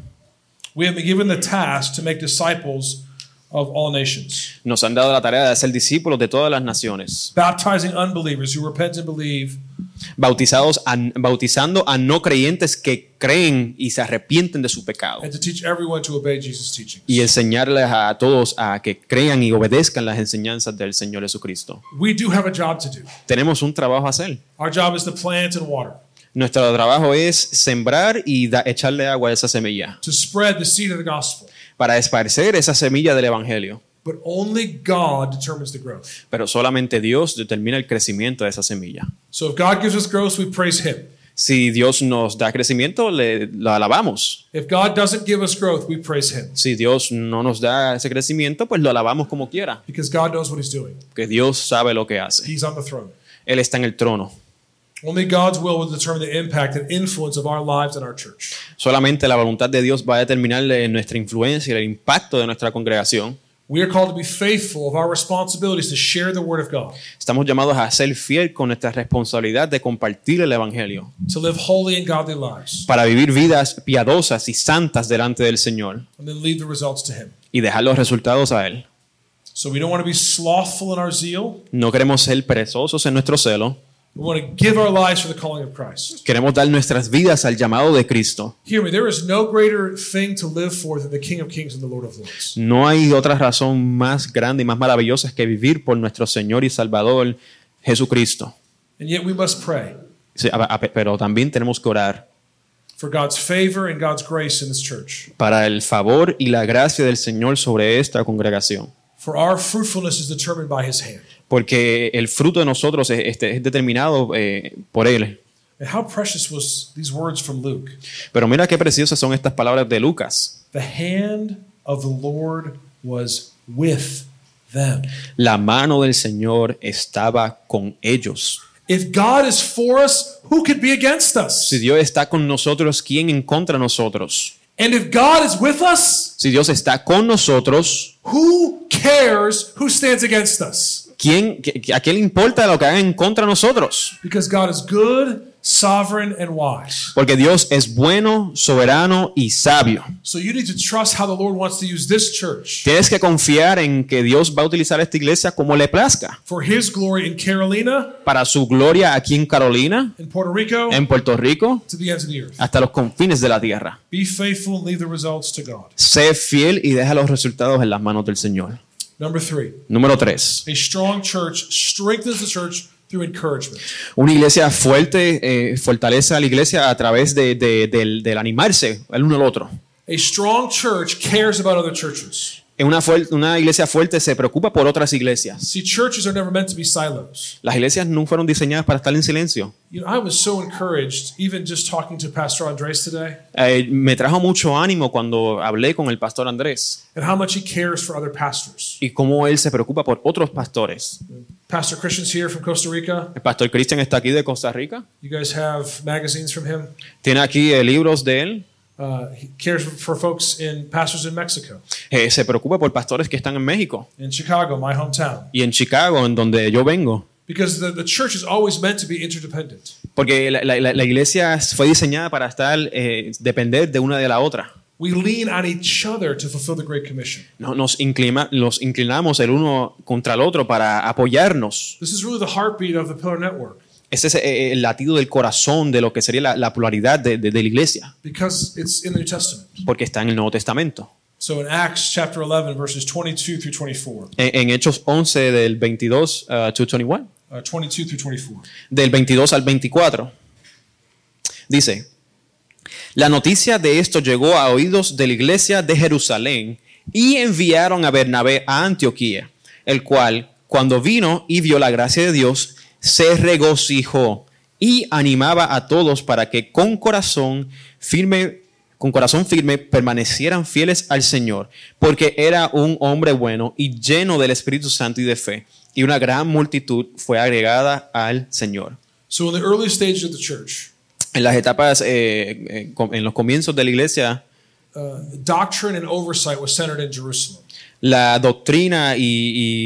We have been given the task to make disciples of all nations, Nos han dado la tarea de ser discípulos de todas las naciones, baptizing unbelievers who repent and believe, bautizados a- bautizando a no creyentes que creen y se arrepienten de su pecado. and to teach everyone to obey Jesus' teachings. Y enseñarles a todos a que crean y obedezcan las enseñanzas del Señor Jesucristo. We do have a job to do. Tenemos un trabajo a hacer. Our job is to plant and water, Nuestro trabajo es sembrar y da- echarle agua a esa semilla, to spread the seed of the gospel. Para esparcer esa semilla del Evangelio. But only God determines the growth. Pero solamente Dios determina el crecimiento de esa semilla. So if God gives us growth, we praise Him. Si Dios nos da crecimiento, le, lo alabamos. If God doesn't give us growth, we praise Him Si Dios no nos da ese crecimiento, pues lo alabamos como quiera. because God knows what He's doing. Que Dios sabe lo que hace. He's on the throne. Él está en el trono. Only God's will will determine the impact and influence of our lives and our church. Solamente la voluntad de Dios va a determinar nuestra influencia y el impacto de nuestra congregación. We are called to be faithful of our responsibilities to share the Word of God, Estamos llamados a ser fiel con nuestra responsabilidad de compartir el Evangelio, to live holy and godly lives, para vivir vidas piadosas y santas delante del Señor and then leave the results to Him. y dejar los resultados a Él. So we don't want to be slothful in our zeal. No queremos ser perezosos en nuestro celo. We want to give our lives for the calling of Christ. Queremos dar nuestras vidas al llamado de Cristo. Hear me, there is no greater thing to live for than the King of Kings and the Lord of Lords. No hay otra razón más grande y más maravillosa que vivir por nuestro Señor y Salvador Jesucristo. And yet we must pray Sí, Pero también tenemos que orar for God's favor and God's grace in this church. para el favor y la gracia del Señor sobre esta congregación. For our fruitfulness is determined by his hand. Porque el fruto de nosotros es, este, es determinado eh, por Él. And how precious was these words from Luke. Pero mira qué preciosas son estas palabras de Lucas. The hand of the Lord was with them. La mano del Señor estaba con ellos. If God is for us, who could be against us? Si Dios está con nosotros, ¿quién en contra de nosotros? And if God is with us, Si Dios está con nosotros, who cares who stands against us? ¿Quién, ¿a qué le importa lo que hagan en contra de nosotros? Because God is good, sovereign, and wise. Porque Dios es bueno, soberano y sabio. So you need to trust how the Lord wants to use this church Tienes que confiar en que Dios va a utilizar esta iglesia como le plazca. for His glory in Carolina, Para su gloria aquí en Carolina, in Puerto Rico, en Puerto Rico, to the ends of the earth. hasta los confines de la tierra. Be faithful and leave the results to God. Sé fiel y deja los resultados en las manos del Señor. Number three, Número 3. a strong church strengthens the church through encouragement. Una iglesia fuerte eh, fortalece a la iglesia a través de- de- del, del animarse el uno al otro. A strong church cares about other churches. En una, una iglesia fuerte se preocupa por otras iglesias. See, churches are never meant to be silos. Las iglesias no fueron diseñadas para estar en silencio. You know, I was so encouraged, even just talking to Pastor Andres today, Eh, me trajo mucho ánimo cuando hablé con el pastor Andrés and how much he cares for other pastors. y cómo él se preocupa por otros pastores. Pastor Christian's here from Costa Rica. El pastor Christian está aquí de Costa Rica. You guys have magazines from him. Tiene aquí eh, libros de él. Uh, he cares for folks in pastors in Mexico, Eh, se preocupa por pastores que están en México in Chicago, my hometown, y en Chicago, en donde yo vengo. because the, the church is always meant to be interdependent. Porque la, la- la iglesia fue diseñada para estar, eh, depender de una de la otra. We lean on each other to fulfill the Great Commission. No- Nos, inclina- nos inclinamos el uno contra el otro para apoyarnos. This is really the heartbeat of the Pillar Network Ese es eh, el latido del corazón de lo que sería la, la pluralidad de, de- de la iglesia, because it's in the New Testament. porque está en el Nuevo Testamento. So in Acts chapter 11, verses 22 through 24, En, en Hechos 11 del 22 uh, to 21, uh, 22 through 24. del 22 al 24, dice, la noticia de esto llegó a oídos de la iglesia de Jerusalén y enviaron a Bernabé a Antioquía, el cual, cuando vino y vio la gracia de Dios, se regocijó y animaba a todos para que con corazón firme con corazón firme permanecieran fieles al Señor, porque era un hombre bueno y lleno del Espíritu Santo y de fe, y una gran multitud fue agregada al Señor. So in the early stages of the church, En las etapas, eh, eh, en los comienzos de la iglesia, uh, doctrine and oversight was centered in Jerusalem. La doctrina y,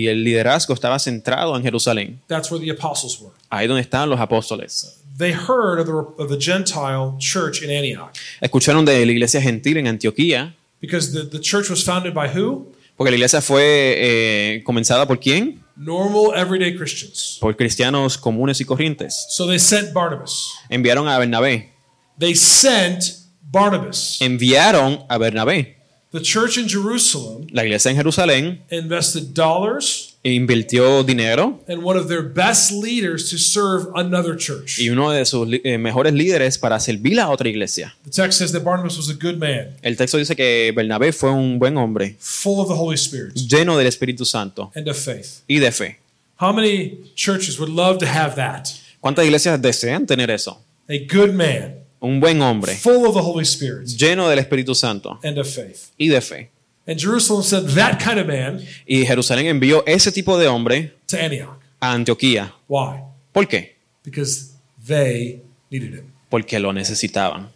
y el liderazgo estaba centrado en Jerusalén, That's where the apostles were. ahí donde estaban los apóstoles. They heard of the, of the Gentile church in Antioch Escucharon de la iglesia gentil en Antioquía, because the, the church was founded by who? porque la iglesia fue eh, comenzada por quién? Normal, everyday Christians. Por cristianos comunes y corrientes. So they sent Barnabas. Enviaron a Bernabé. They sent Barnabas. Enviaron a Bernabé. The church in Jerusalem La iglesia en Jerusalén invested dollars invirtió dinero and one of their best leaders to serve another church. y uno de sus eh, mejores líderes para servir a otra iglesia. The text says that Barnabas was a good man, El texto dice que Bernabé fue un buen hombre, full of the Holy Spirit lleno del Espíritu Santo and of faith. y de fe. How many churches would love to have that? ¿Cuántas iglesias desean tener eso? A good man, Un buen hombre, full of the Holy Spirit lleno del Espíritu Santo and of faith. y de fe. And Jerusalem sent that kind of man Y Jerusalén envió ese tipo de hombre to Antioch. a Antioquía. Why? ¿Por qué? Because they needed him. Porque lo necesitaban.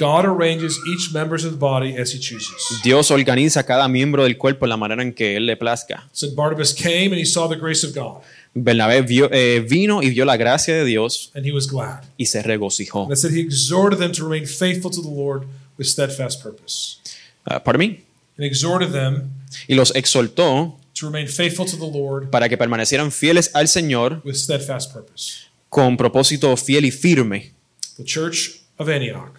God arranges each member of the body as he chooses. Dios organiza cada miembro del cuerpo de la manera en que Él le plazca. So Barnabas came and he saw the grace of God, Bernabé vio- eh, vino y vio la gracia de Dios and he was glad. y se regocijó. And said he exhorted them to remain faithful to the Lord with steadfast purpose. Ah, ¿Pardon me? And exhorted them Y los exhortó to remain faithful to the Lord para que permanecieran fieles al Señor with steadfast purpose. con propósito fiel y firme. The church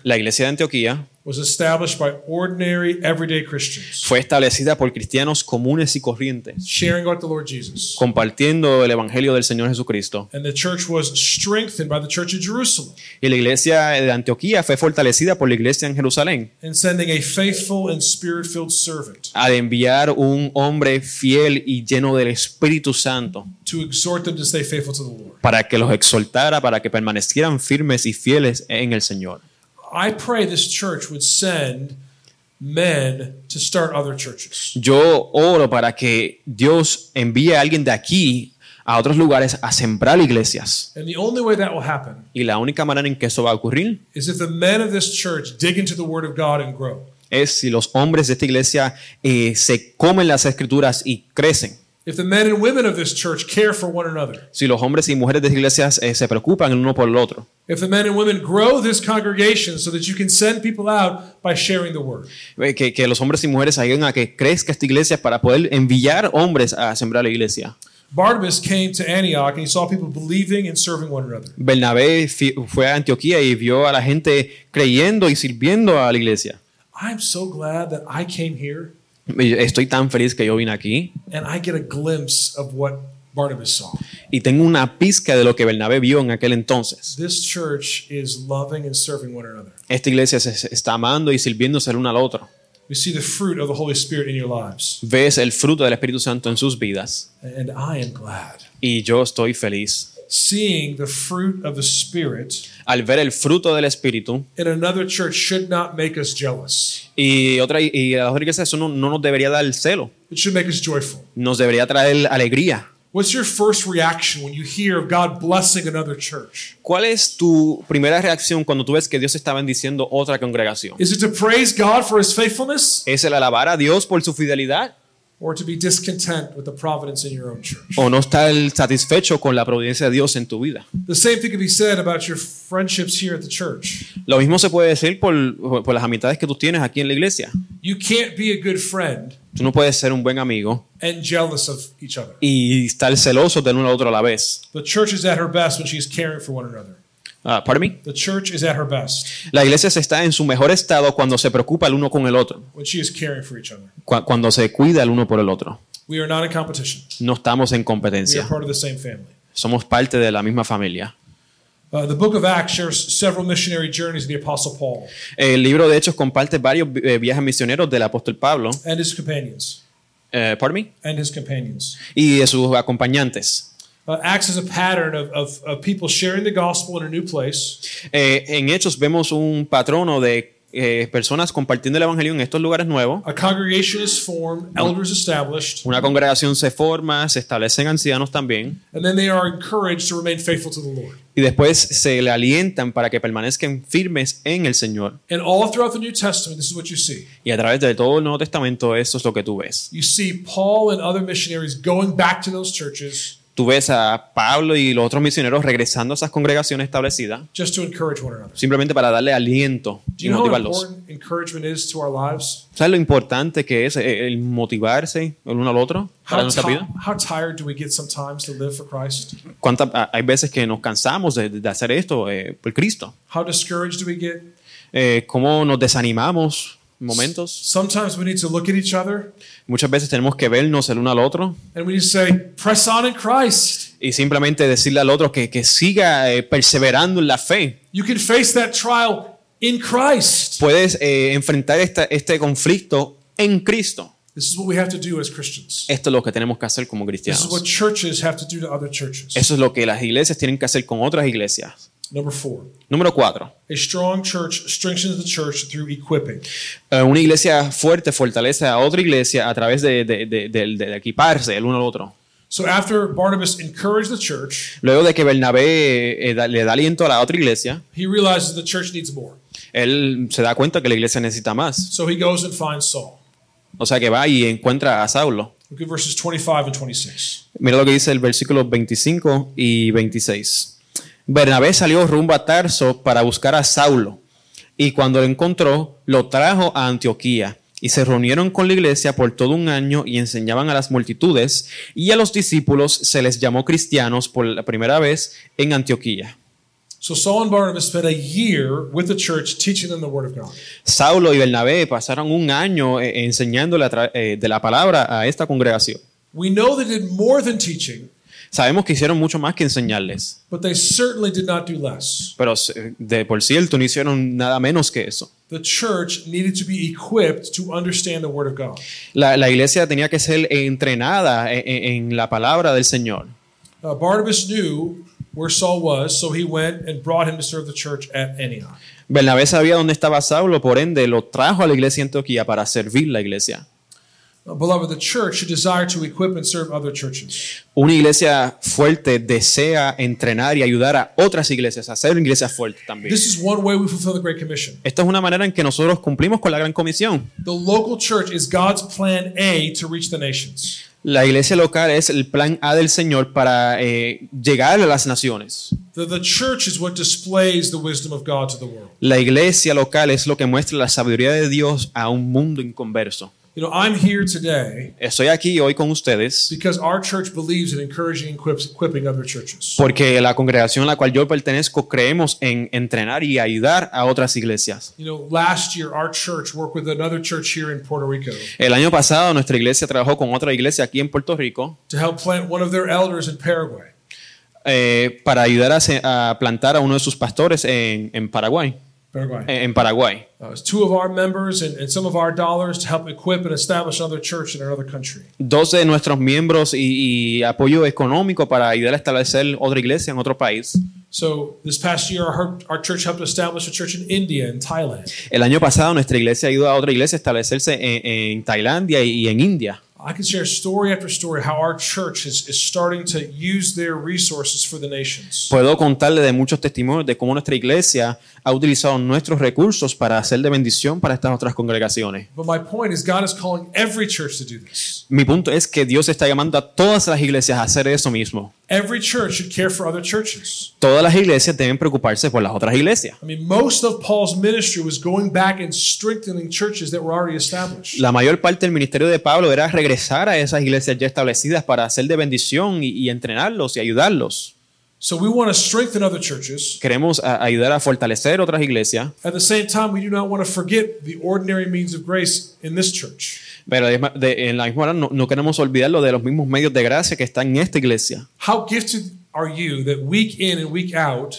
La iglesia de Antioquía was established by ordinary, everyday Christians, fue establecida por cristianos comunes y corrientes, sharing about the Lord Jesus. compartiendo el Evangelio del Señor Jesucristo. And the church was strengthened by the church of Jerusalem Y la iglesia de Antioquía fue fortalecida por la iglesia en Jerusalén in sending a faithful and spirit filled servant al enviar un hombre fiel y lleno del Espíritu Santo to exhort them to stay faithful to the Lord. para que los exhortara, para que permanecieran firmes y fieles en el Señor. I pray this church would send men to start other churches. Yo oro para que Dios envíe a alguien de aquí a otros lugares a sembrar iglesias. And the only way that will happen Y la única manera en que eso va a ocurrir is if the men of this church dig into the Word of God and grow. es si los hombres de esta iglesia eh, se comen las escrituras y crecen. If the men and women of this church care for one another. Si los hombres y mujeres de esta iglesia eh, se preocupan el uno por el otro. If the men and women grow this congregation so that you can send people out by sharing the Word. Que, que los hombres y mujeres ayuden a que crezca esta iglesia para poder enviar hombres a sembrar la iglesia. Barnabas came to Antioch and he saw people believing and serving one another. Bernabé fue a Antioquía y vio a la gente creyendo y sirviendo a la iglesia. I'm so glad that I came here Estoy tan feliz que yo vine aquí and I get a glimpse of what Barnabas saw. y tengo una pizca de lo que Bernabé vio en aquel entonces. This church is loving and serving one another. Esta iglesia se está amando y sirviéndose el uno al otro. See the fruit of the Holy Spirit in your lives. Ves el fruto del Espíritu Santo en sus vidas And I am glad. y yo estoy feliz. Seeing the fruit of the Spirit Al ver el fruto del Espíritu in another church should not make us jealous. y otra y a otra iglesia eso no, no nos debería dar celo, It should make us joyful. nos debería traer alegría. What's your first reaction when you hear of God blessing another church? ¿Cuál es tu primera reacción cuando tú ves que Dios está bendiciendo otra congregación? Is it to praise God for his faithfulness ¿Es el alabar a Dios por su fidelidad? Or to be discontent with the providence in your own church? ¿O no estar satisfecho con la providencia de Dios en tu vida? The same thing can be said about your friendships here at the church. Lo mismo se puede decir por, por las amistades que tú tienes aquí en la iglesia. You can't be a good friend Tú no puedes ser un buen amigo and jealous of each other. y estar celoso del uno al otro a la vez. Ah, pardon me? The church is at her best La iglesia se está en su mejor estado cuando se preocupa el uno con el otro, when she is caring for each other. cu- cuando se cuida el uno por el otro. We are not in competition. No estamos en We are competencia, part of the same family. somos parte de la misma familia. Uh, the book of Acts shares several missionary journeys of the Apostle Paul El libro de Hechos comparte varios eh, viajes misioneros del apóstol Pablo, and his companions. eh, pardon me, And his companions. y de sus acompañantes. Uh, Acts is a pattern of, of, of people sharing the gospel in a new place Eh, en Hechos vemos un patrono de eh, personas compartiendo el evangelio en estos lugares nuevos. A congregation is formed, elders established, Una congregación se forma, se establecen ancianos también, and then they are encouraged to remain faithful to the Lord. y después se le alientan para que permanezcan firmes en el Señor. And all throughout the New Testament, this is what you see. Y a través de todo el Nuevo Testamento, eso es lo que tú ves. You see Paul and other missionaries going back to those churches Tú ves a Pablo y los otros misioneros regresando a esas congregaciones establecidas, just to encourage one another. simplemente para darle aliento Do y you know how motivarlos. important encouragement is to our lives? ¿Sabes lo importante que es eh, el motivarse el uno al otro para How, nuestra ti- vida? how tired do we get sometimes to live for Christ? ¿Cuántas- hay veces que nos cansamos de, de hacer esto eh, por Cristo. How discouraged do we get? Eh, ¿Cómo nos desanimamos momentos? Sometimes we need to look at each other Muchas veces tenemos que vernos el uno al otro and we need to say, press on in Christ. y simplemente decirle al otro que, que siga eh, perseverando en la fe. You can face that trial in Christ. Puedes eh, enfrentar esta- este conflicto en Cristo. This is what we have to do as Christians. Esto es lo que tenemos que hacer como This is what cristianos. churches have to do to other churches. Eso es lo que las iglesias tienen que hacer con otras iglesias. Number four, Número cuatro. a strong church strengthens the church through equipping. Eh, una iglesia fuerte fortalece a otra iglesia a través de, de- de- de- de equiparse el uno al otro. So after Barnabas encouraged the church, Luego de que Bernabé eh, da- le da aliento a la otra iglesia, he realizes the church needs more. él se da cuenta que la iglesia necesita más. So he goes and finds Saul. O sea que va y encuentra a Saulo. Look at verses 25 and 26. Mira lo que dice el versículo 25 y 26. Bernabé salió rumbo a Tarso para buscar a Saulo y cuando lo encontró lo trajo a Antioquía Y se reunieron con la iglesia por todo un año y enseñaban a las multitudes, y a los discípulos se les llamó cristianos por la primera vez en Antioquía. So Saul and Barnabas spent a year with the church teaching them the word of God. Saulo y Bernabé pasaron un año eh, tra- eh, de la palabra a esta congregación. We know they did more than teaching, Sabemos que hicieron mucho más que enseñarles, but they certainly did not do less. pero eh, de por cierto no hicieron nada menos que eso. The church needed to be equipped to understand the word of God. La, la iglesia tenía que ser entrenada en, en- en la palabra del Señor. Uh, Barnabas knew where Saul was, so he went and brought him to serve the church at Antioch. Bernabé sabía dónde estaba Saulo, por ende lo trajo a la iglesia de Antioquía para servir la iglesia. Una iglesia fuerte desea entrenar y ayudar a otras iglesias a ser iglesias fuertes también. This is one way we fulfill the Great Commission. Esta es una manera en que nosotros cumplimos con la gran comisión. The local church is God's plan A to reach the nations. La iglesia local es el plan A del Señor para eh, llegar a las naciones. The, the church is what displays the wisdom of God to the world. La iglesia local es lo que muestra la sabiduría de Dios a un mundo inconverso. You know, I'm here today Estoy aquí hoy con ustedes because our church believes in encouraging and equipping other churches. porque la congregación a la cual yo pertenezco creemos en entrenar y ayudar a otras iglesias. You know, last year our church worked with another church here in Puerto Rico El año pasado nuestra iglesia trabajó con otra iglesia aquí en Puerto Rico to help plant one of their elders in Paraguay. eh, para ayudar a, se- a plantar a uno de sus pastores en, en Paraguay. Paraguay. En, Paraguay. Uh, it's two of our members and, and some of our dollars to help equip and establish another church in another country. Dos de nuestros miembros y, y apoyo económico para ayudar a establecer otra iglesia en otro país. So this past year, our, our church helped establish a church in India and Thailand. El año pasado nuestra iglesia ayudó a otra iglesia a establecerse en, en Tailandia y, y en India. I can share story after story how our church is, is starting to use their resources for the nations. Puedo contarle de muchos testimonios de cómo nuestra iglesia ha utilizado nuestros recursos para hacer de bendición para estas otras congregaciones. But my point is, God is calling every church to do this. Mi punto es que Dios está llamando a todas las iglesias a hacer eso mismo. Every church should care for other churches. Todas las iglesias deben preocuparse por las otras iglesias. I mean, most of Paul's ministry was going back and strengthening churches that were already established. La mayor parte del ministerio de Pablo era regresar a esas iglesias ya establecidas para hacer de bendición y, y entrenarlos y ayudarlos. So we want to strengthen other churches. Queremos a- ayudar a fortalecer otras iglesias, At the same time, we do not want to forget the ordinary means of grace in this church. Pero de- de- en la misma hora no, no queremos olvidarlo de los mismos medios de gracia que están en esta iglesia. How gifted are you that week in and week out?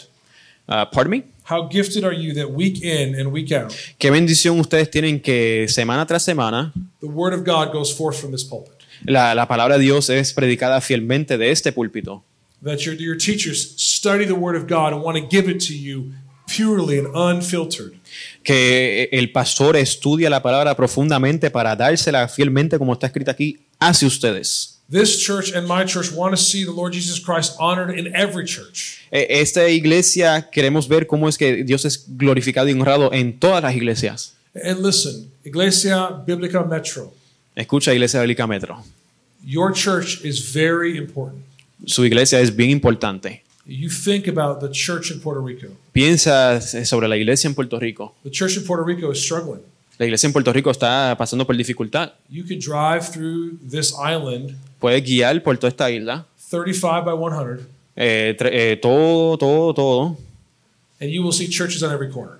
Ah, pardon me. How gifted are you that week in and week out, Qué bendición ustedes tienen que semana tras semana the word of God goes forth from this pulpit? la, la palabra de Dios es predicada fielmente de este púlpito. That your, your teachers study the word of God and want to give it to you purely and unfiltered. Que el pastor estudia la palabra profundamente para dársela fielmente como está escrita aquí hacia ustedes. This church and my church want to see the Lord Jesus Christ honored in every church. Eh, Esta iglesia queremos ver cómo es que Dios es glorificado y honrado en todas las iglesias. And listen, Iglesia Biblica Metro, Escucha Iglesia Bíblica Metro. your church is very important. Su iglesia es bien importante. You think about the church in Puerto Rico. Piensa sobre la iglesia en Puerto Rico. The church in Puerto Rico is struggling. La iglesia en Puerto Rico está pasando por dificultad. You could drive through this island Puedes guiar por toda esta isla. 35 by 100, eh, eh, todo, todo, todo. and you will see churches on every corner.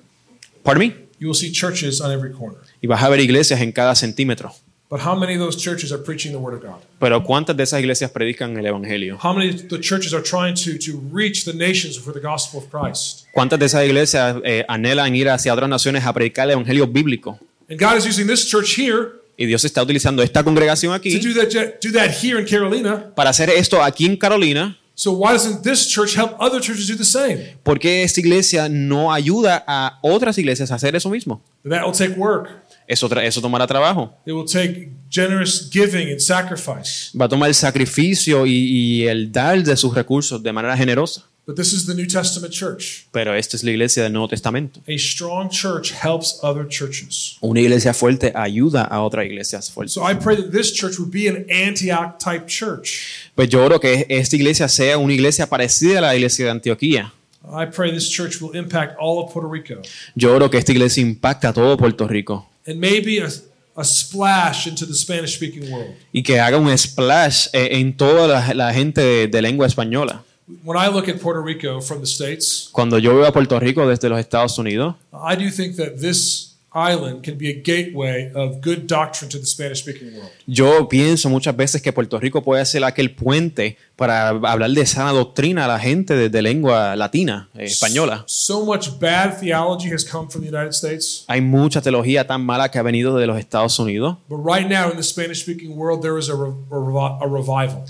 Pardon me. You will see churches on every corner. Y vas a ver iglesias en cada centímetro. But how many of those churches are preaching the word of God? Pero ¿cuántas de esas iglesias predican el evangelio? How many of the churches are trying to, to reach the nations for the gospel of Christ? ¿Cuántas de esas iglesias eh, anhelan ir hacia otras naciones a predicar el evangelio bíblico? And God is using this church here Y Dios está utilizando esta congregación to aquí do that, do that here in Carolina. para hacer esto aquí en Carolina. So why doesn't this church help other churches do the same? ¿Por qué esta iglesia no ayuda a otras iglesias a hacer eso mismo? That will take work. Eso, eso tomará trabajo. It will take generous giving and sacrifice. Va a tomar el sacrificio y, y el dar de sus recursos de manera generosa. But this is the New Testament church. Pero esta es la iglesia del Nuevo Testamento. A strong church helps other churches. Una iglesia fuerte ayuda a otras iglesias fuertes. So I pray that this church would be an Antioch type church. Pues yo oro que esta iglesia sea una iglesia parecida a la iglesia de Antioquía. I pray this church will impact all of Puerto Rico. Yo oro que esta iglesia impacte a todo Puerto Rico. And maybe a, a splash into the Spanish speaking world. y que haga un splash eh, en toda la, la gente de, de lengua española. When I look at Puerto Rico from the States, Cuando yo veo a Puerto Rico desde los Estados Unidos, I do think that this island can be a gateway of good doctrine to the Spanish speaking world. yo pienso muchas veces que Puerto Rico puede ser aquel puente para hablar de sana doctrina a la gente de, de lengua latina, eh, española. So much bad theology has come from the United States, Hay mucha teología tan mala que ha venido de los Estados Unidos, but right now in the Spanish speaking world, there is a revival.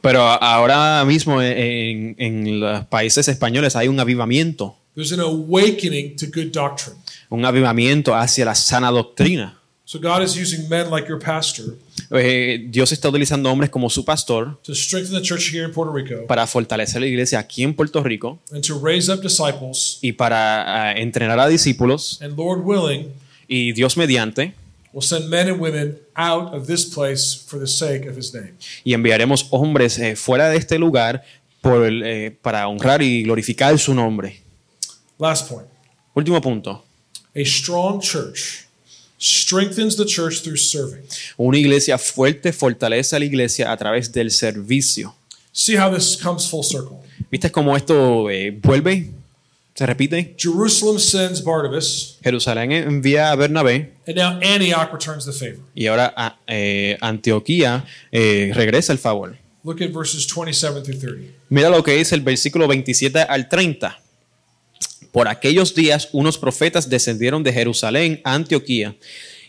pero ahora mismo en, en los países españoles hay un avivamiento, There's an awakening to good doctrine. Un avivamiento hacia la sana doctrina. So God is using men like your pastor Eh, Dios está utilizando hombres como su pastor to strengthen the church here in Puerto Rico para fortalecer la iglesia aquí en Puerto Rico and to raise up disciples. y para ah, entrenar a discípulos And Lord willing, y Dios mediante will send men and women out of this place for the sake of his name. y enviaremos hombres eh, fuera de este lugar por eh, para honrar y glorificar su nombre. Last point. Último punto. A strong church strengthens the church through serving. Una iglesia fuerte fortalece a la iglesia a través del servicio. See how this comes full circle. ¿Viste cómo esto eh, vuelve? ¿Se repite? Jerusalem sends Barnabas, Jerusalén envía a Bernabé and now Antioch returns the favor. y ahora eh, Antioquía eh, regresa el favor. Look at verses 27 through 30. Mira lo que dice el versículo 27 al 30. Por aquellos días unos profetas descendieron de Jerusalén a Antioquía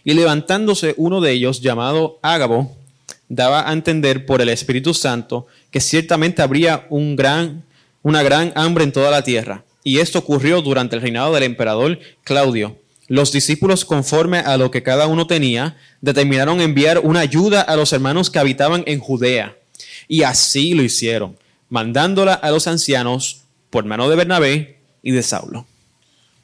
y levantándose uno de ellos llamado Ágabo daba a entender por el Espíritu Santo que ciertamente habría un gran, una gran hambre en toda la tierra. Y esto ocurrió durante el reinado del emperador Claudio. Los discípulos, conforme a lo que cada uno tenía, determinaron enviar una ayuda a los hermanos que habitaban en Judea. Y así lo hicieron, mandándola a los ancianos por mano de Bernabé y de Saulo.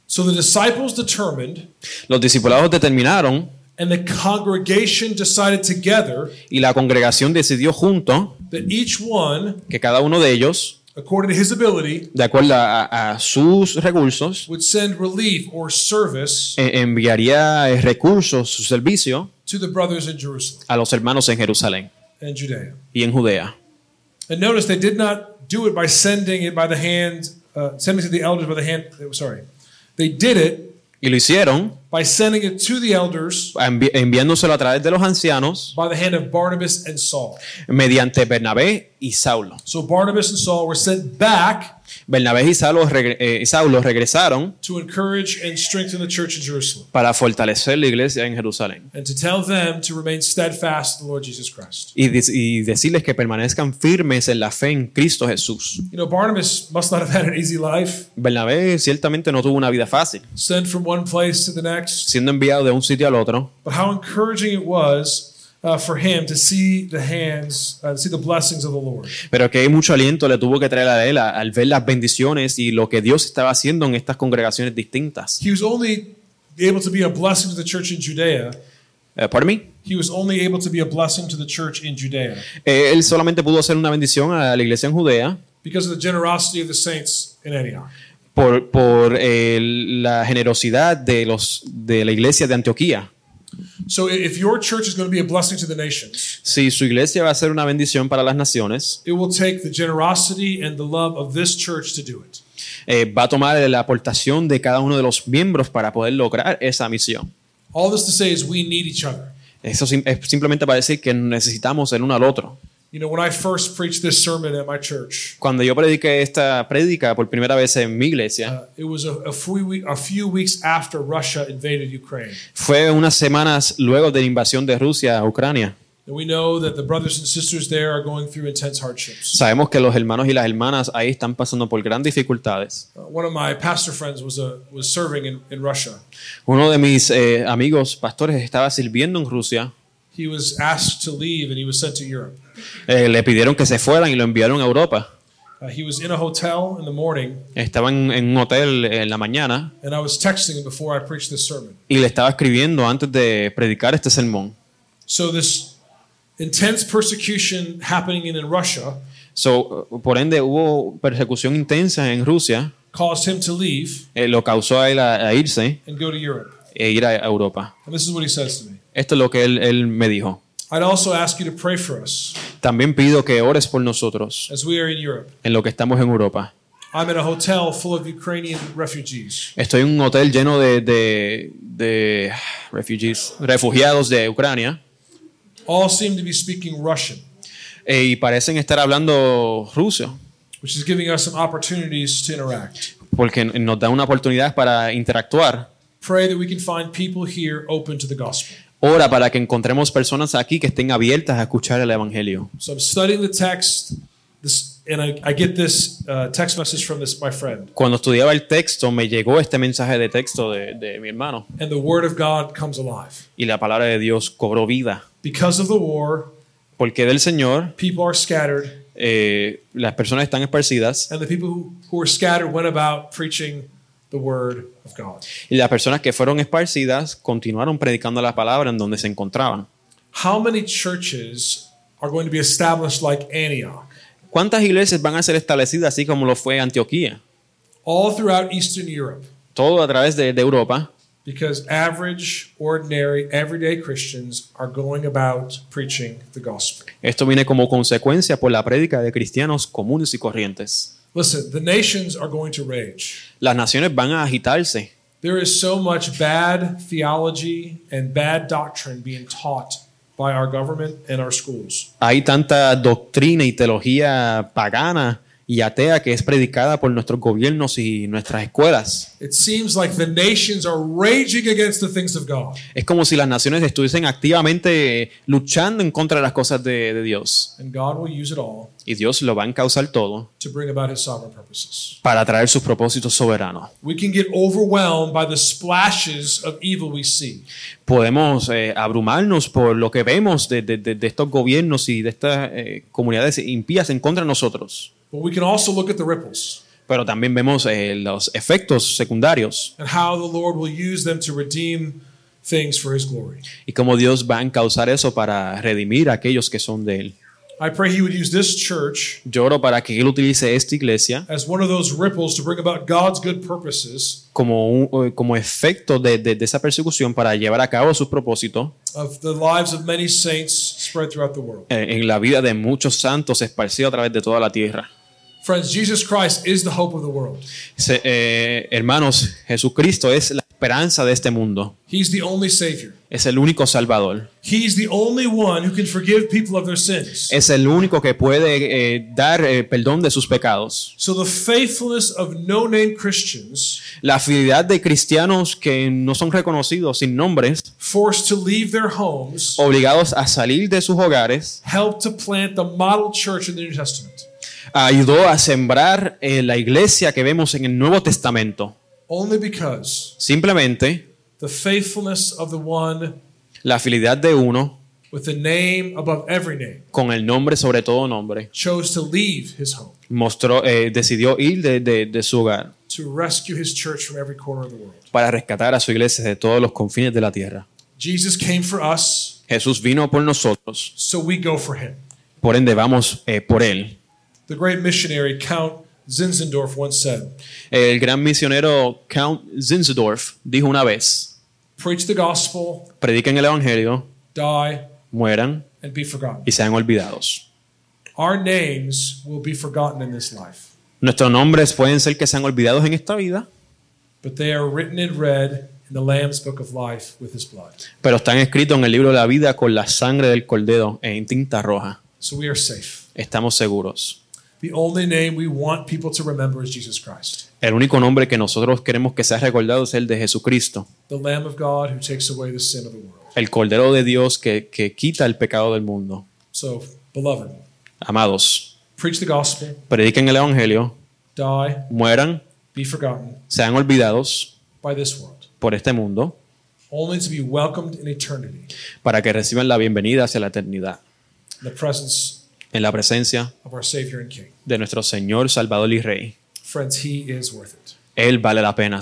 So the disciples determined, Los discipulados determinaron and the congregation decided together y la congregación decidió junto that each one, que cada uno de ellos, according to his ability, de acuerdo a, a sus recursos, would send relief or service eh, enviaría eh, recursos, su servicio, to the brothers in Jerusalem a los hermanos en Jerusalén and Judea. y en Judea. And notice they did not do it by sending it by the hand, uh, sending it to the elders by the hand. Sorry, they did it Y lo hicieron by sending it to the elders envi- enviándoselo a través de los ancianos by the hand of Barnabas and Saul. mediante Bernabé y Saulo. So Barnabas and Saul were sent back Bernabé y Saulo, regre- eh, y Saulo regresaron to encourage and strengthen the church in Jerusalem. para fortalecer la iglesia en Jerusalén. And to tell them to remain steadfast in the Lord Jesus Christ. y decirles que permanezcan firmes en la fe en Cristo Jesús. You know, Barnabas must not have had an easy life, Bernabé ciertamente no tuvo una vida fácil, sent from one place to the next, siendo enviado de un sitio al otro, but how encouraging it was uh, for him to see the hands, uh, to see the blessings of the Lord. pero que mucho aliento le tuvo que traer a él al ver las bendiciones y lo que Dios estaba haciendo en estas congregaciones distintas. He was only able to be a blessing to the church in Judea. Eh, ¿Por mí? He was only able to be a blessing to the church in Judea Eh, él solamente pudo hacer una bendición a la iglesia en Judea because of the generosity of the saints in Antioch. por, por eh, la generosidad de, los, de la iglesia de Antioquía. So if your church is going to be a blessing to the nations, Si su iglesia va a ser una bendición para las naciones, it will take the generosity and the love of this church to do it. eh, va a tomar la aportación de cada uno de los miembros para poder lograr esa misión. All this to say is we need each other. Eso es simplemente para decir que necesitamos el uno al otro. You know, when I first preached this sermon at my church, Cuando yo prediqué esta prédica por primera vez en mi iglesia, it was a, a, few we- a few weeks after Russia invaded Ukraine. fue unas semanas luego de la invasión de Rusia a Ucrania. And we know that the brothers and sisters there are going through intense hardships. Sabemos que los hermanos y las hermanas ahí están pasando por grandes dificultades. One of my pastor friends was, a, was serving in, in Russia. Uno de mis eh, amigos pastores estaba sirviendo en Rusia. He was asked to leave and he was sent to Europe. Eh, le pidieron que se fueran y lo enviaron a Europa. Uh, he was in a hotel in the morning, Estaba en, en un hotel en la mañana and I was texting him before I preached this sermon. y le estaba escribiendo antes de predicar este sermón. So, this intense persecution happening in, in Russia So, por ende, hubo persecución intensa en Rusia. caused him to leave eh, lo causó a él a, a irse and go to Europe. e ir a, Europa. And this is what he says to me Esto es lo que él, él me dijo. I'd also ask you to pray for us También pido que ores por nosotros as we are in Europe. en lo que estamos en Europa. I'm in a hotel full of Ukrainian refugees. Estoy en un hotel lleno de, de, de refugees, refugiados de Ucrania All seem to be speaking Russian, eh, y parecen estar hablando ruso, which is giving us some opportunities to interact. porque nos da una oportunidad para interactuar. Pray that we can find people here open to the gospel. Ora para que encontremos personas aquí que estén abiertas a escuchar el Evangelio. So I'm studying the text, this, and I, I get this uh, text message from this my friend, Cuando estudiaba el texto, me llegó este mensaje de texto de, de mi hermano and the Word of God comes alive. y la palabra de Dios cobró vida. Because of the war, Porque del Señor people are scattered, eh, las personas están esparcidas and the people who, who were scattered went about preaching the Word of God. y las personas que fueron esparcidas continuaron predicando la palabra en donde se encontraban. How many churches are going to be established like Antioch? ¿Cuántas iglesias van a ser establecidas así como lo fue Antioquía? All throughout Eastern Europe. Todo a través de, de Europa, Because average, ordinary, everyday Christians are going about preaching the gospel. Esto viene como consecuencia por la prédica de cristianos comunes y corrientes. Listen, the nations are going to rage. Las naciones van a agitarse. There is so much bad theology and bad doctrine being taught by our government and our schools. Hay tanta doctrina y teología pagana y atea que es predicada por nuestros gobiernos y nuestras escuelas. It seems like the nations are raging against the things of God. Es como si las naciones estuviesen activamente luchando en contra de las cosas de, de Dios. And God will use it all Y Dios lo va a encauzar todo to bring about his sovereign purposes. para traer sus propósitos soberanos. We can get overwhelmed by the splashes of evil we see. Podemos eh, abrumarnos por lo que vemos de, de- de- de estos gobiernos y de estas eh, comunidades impías en contra de nosotros. But we can also look at the ripples Pero también vemos eh, los efectos secundarios and how the Lord will use them to redeem things for his glory. y cómo Dios va a encauzar eso para redimir a aquellos que son de Él. I pray he would use this church Yo oro para que Él utilice esta iglesia as one of those ripples to bring about God's good purposes como, un- como efecto de, de- de esa persecución para llevar a cabo sus propósitos of the lives of many saints spread throughout the world. eh, en la vida de muchos santos esparcidos a través de toda la tierra. Friends, Jesus Christ is the hope of the world. Se- eh, hermanos, Jesucristo es la esperanza de este mundo. He's the only Savior. Es el único Salvador. He's the only one who can forgive people of their sins. Es el único que puede eh, dar eh, perdón de sus pecados. So the faithfulness of no name Christians La fidelidad de cristianos que no son reconocidos sin nombres, forced to leave their homes obligados a salir de sus hogares, helped to plant the model church in the New Testament. Ayudó a sembrar eh, la iglesia que vemos en el Nuevo Testamento. Only because Simplemente the faithfulness of the one la fidelidad de uno with the name above every name con el nombre sobre todo nombre chose to leave his home mostró, eh, decidió ir de, de- de su hogar to rescue his church from every corner of the world. para rescatar a su iglesia de todos los confines de la tierra. Jesus came for us, Jesús vino por nosotros, so we go for him. por ende vamos eh, por él. The great missionary Count Zinzendorf once said, El gran misionero Count Zinzendorf dijo una vez, Preach the gospel, prediquen el evangelio, die, mueran and be forgotten. y sean olvidados. Our names will be forgotten in this life, Nuestros nombres pueden ser que sean olvidados en esta vida, but they are written in red in the Lamb's book of life with his blood. pero están escritos en el libro de la vida con la sangre del cordero en tinta roja. So we are safe. Estamos seguros. The only name we want people to remember is Jesus Christ, El único nombre que nosotros queremos que sea recordado es el de Jesucristo, the Lamb of God who takes away the sin of the world. el cordero de Dios que, que quita el pecado del mundo. So, beloved, Amados, preach the gospel, prediquen el evangelio, die, mueran, be forgotten sean olvidados by this world, por este mundo, only to be welcomed in eternity para que reciban la bienvenida hacia la eternidad, the presence en la presencia de nuestro Señor, Salvador y Rey. Friends, He is worth it. Él vale la pena.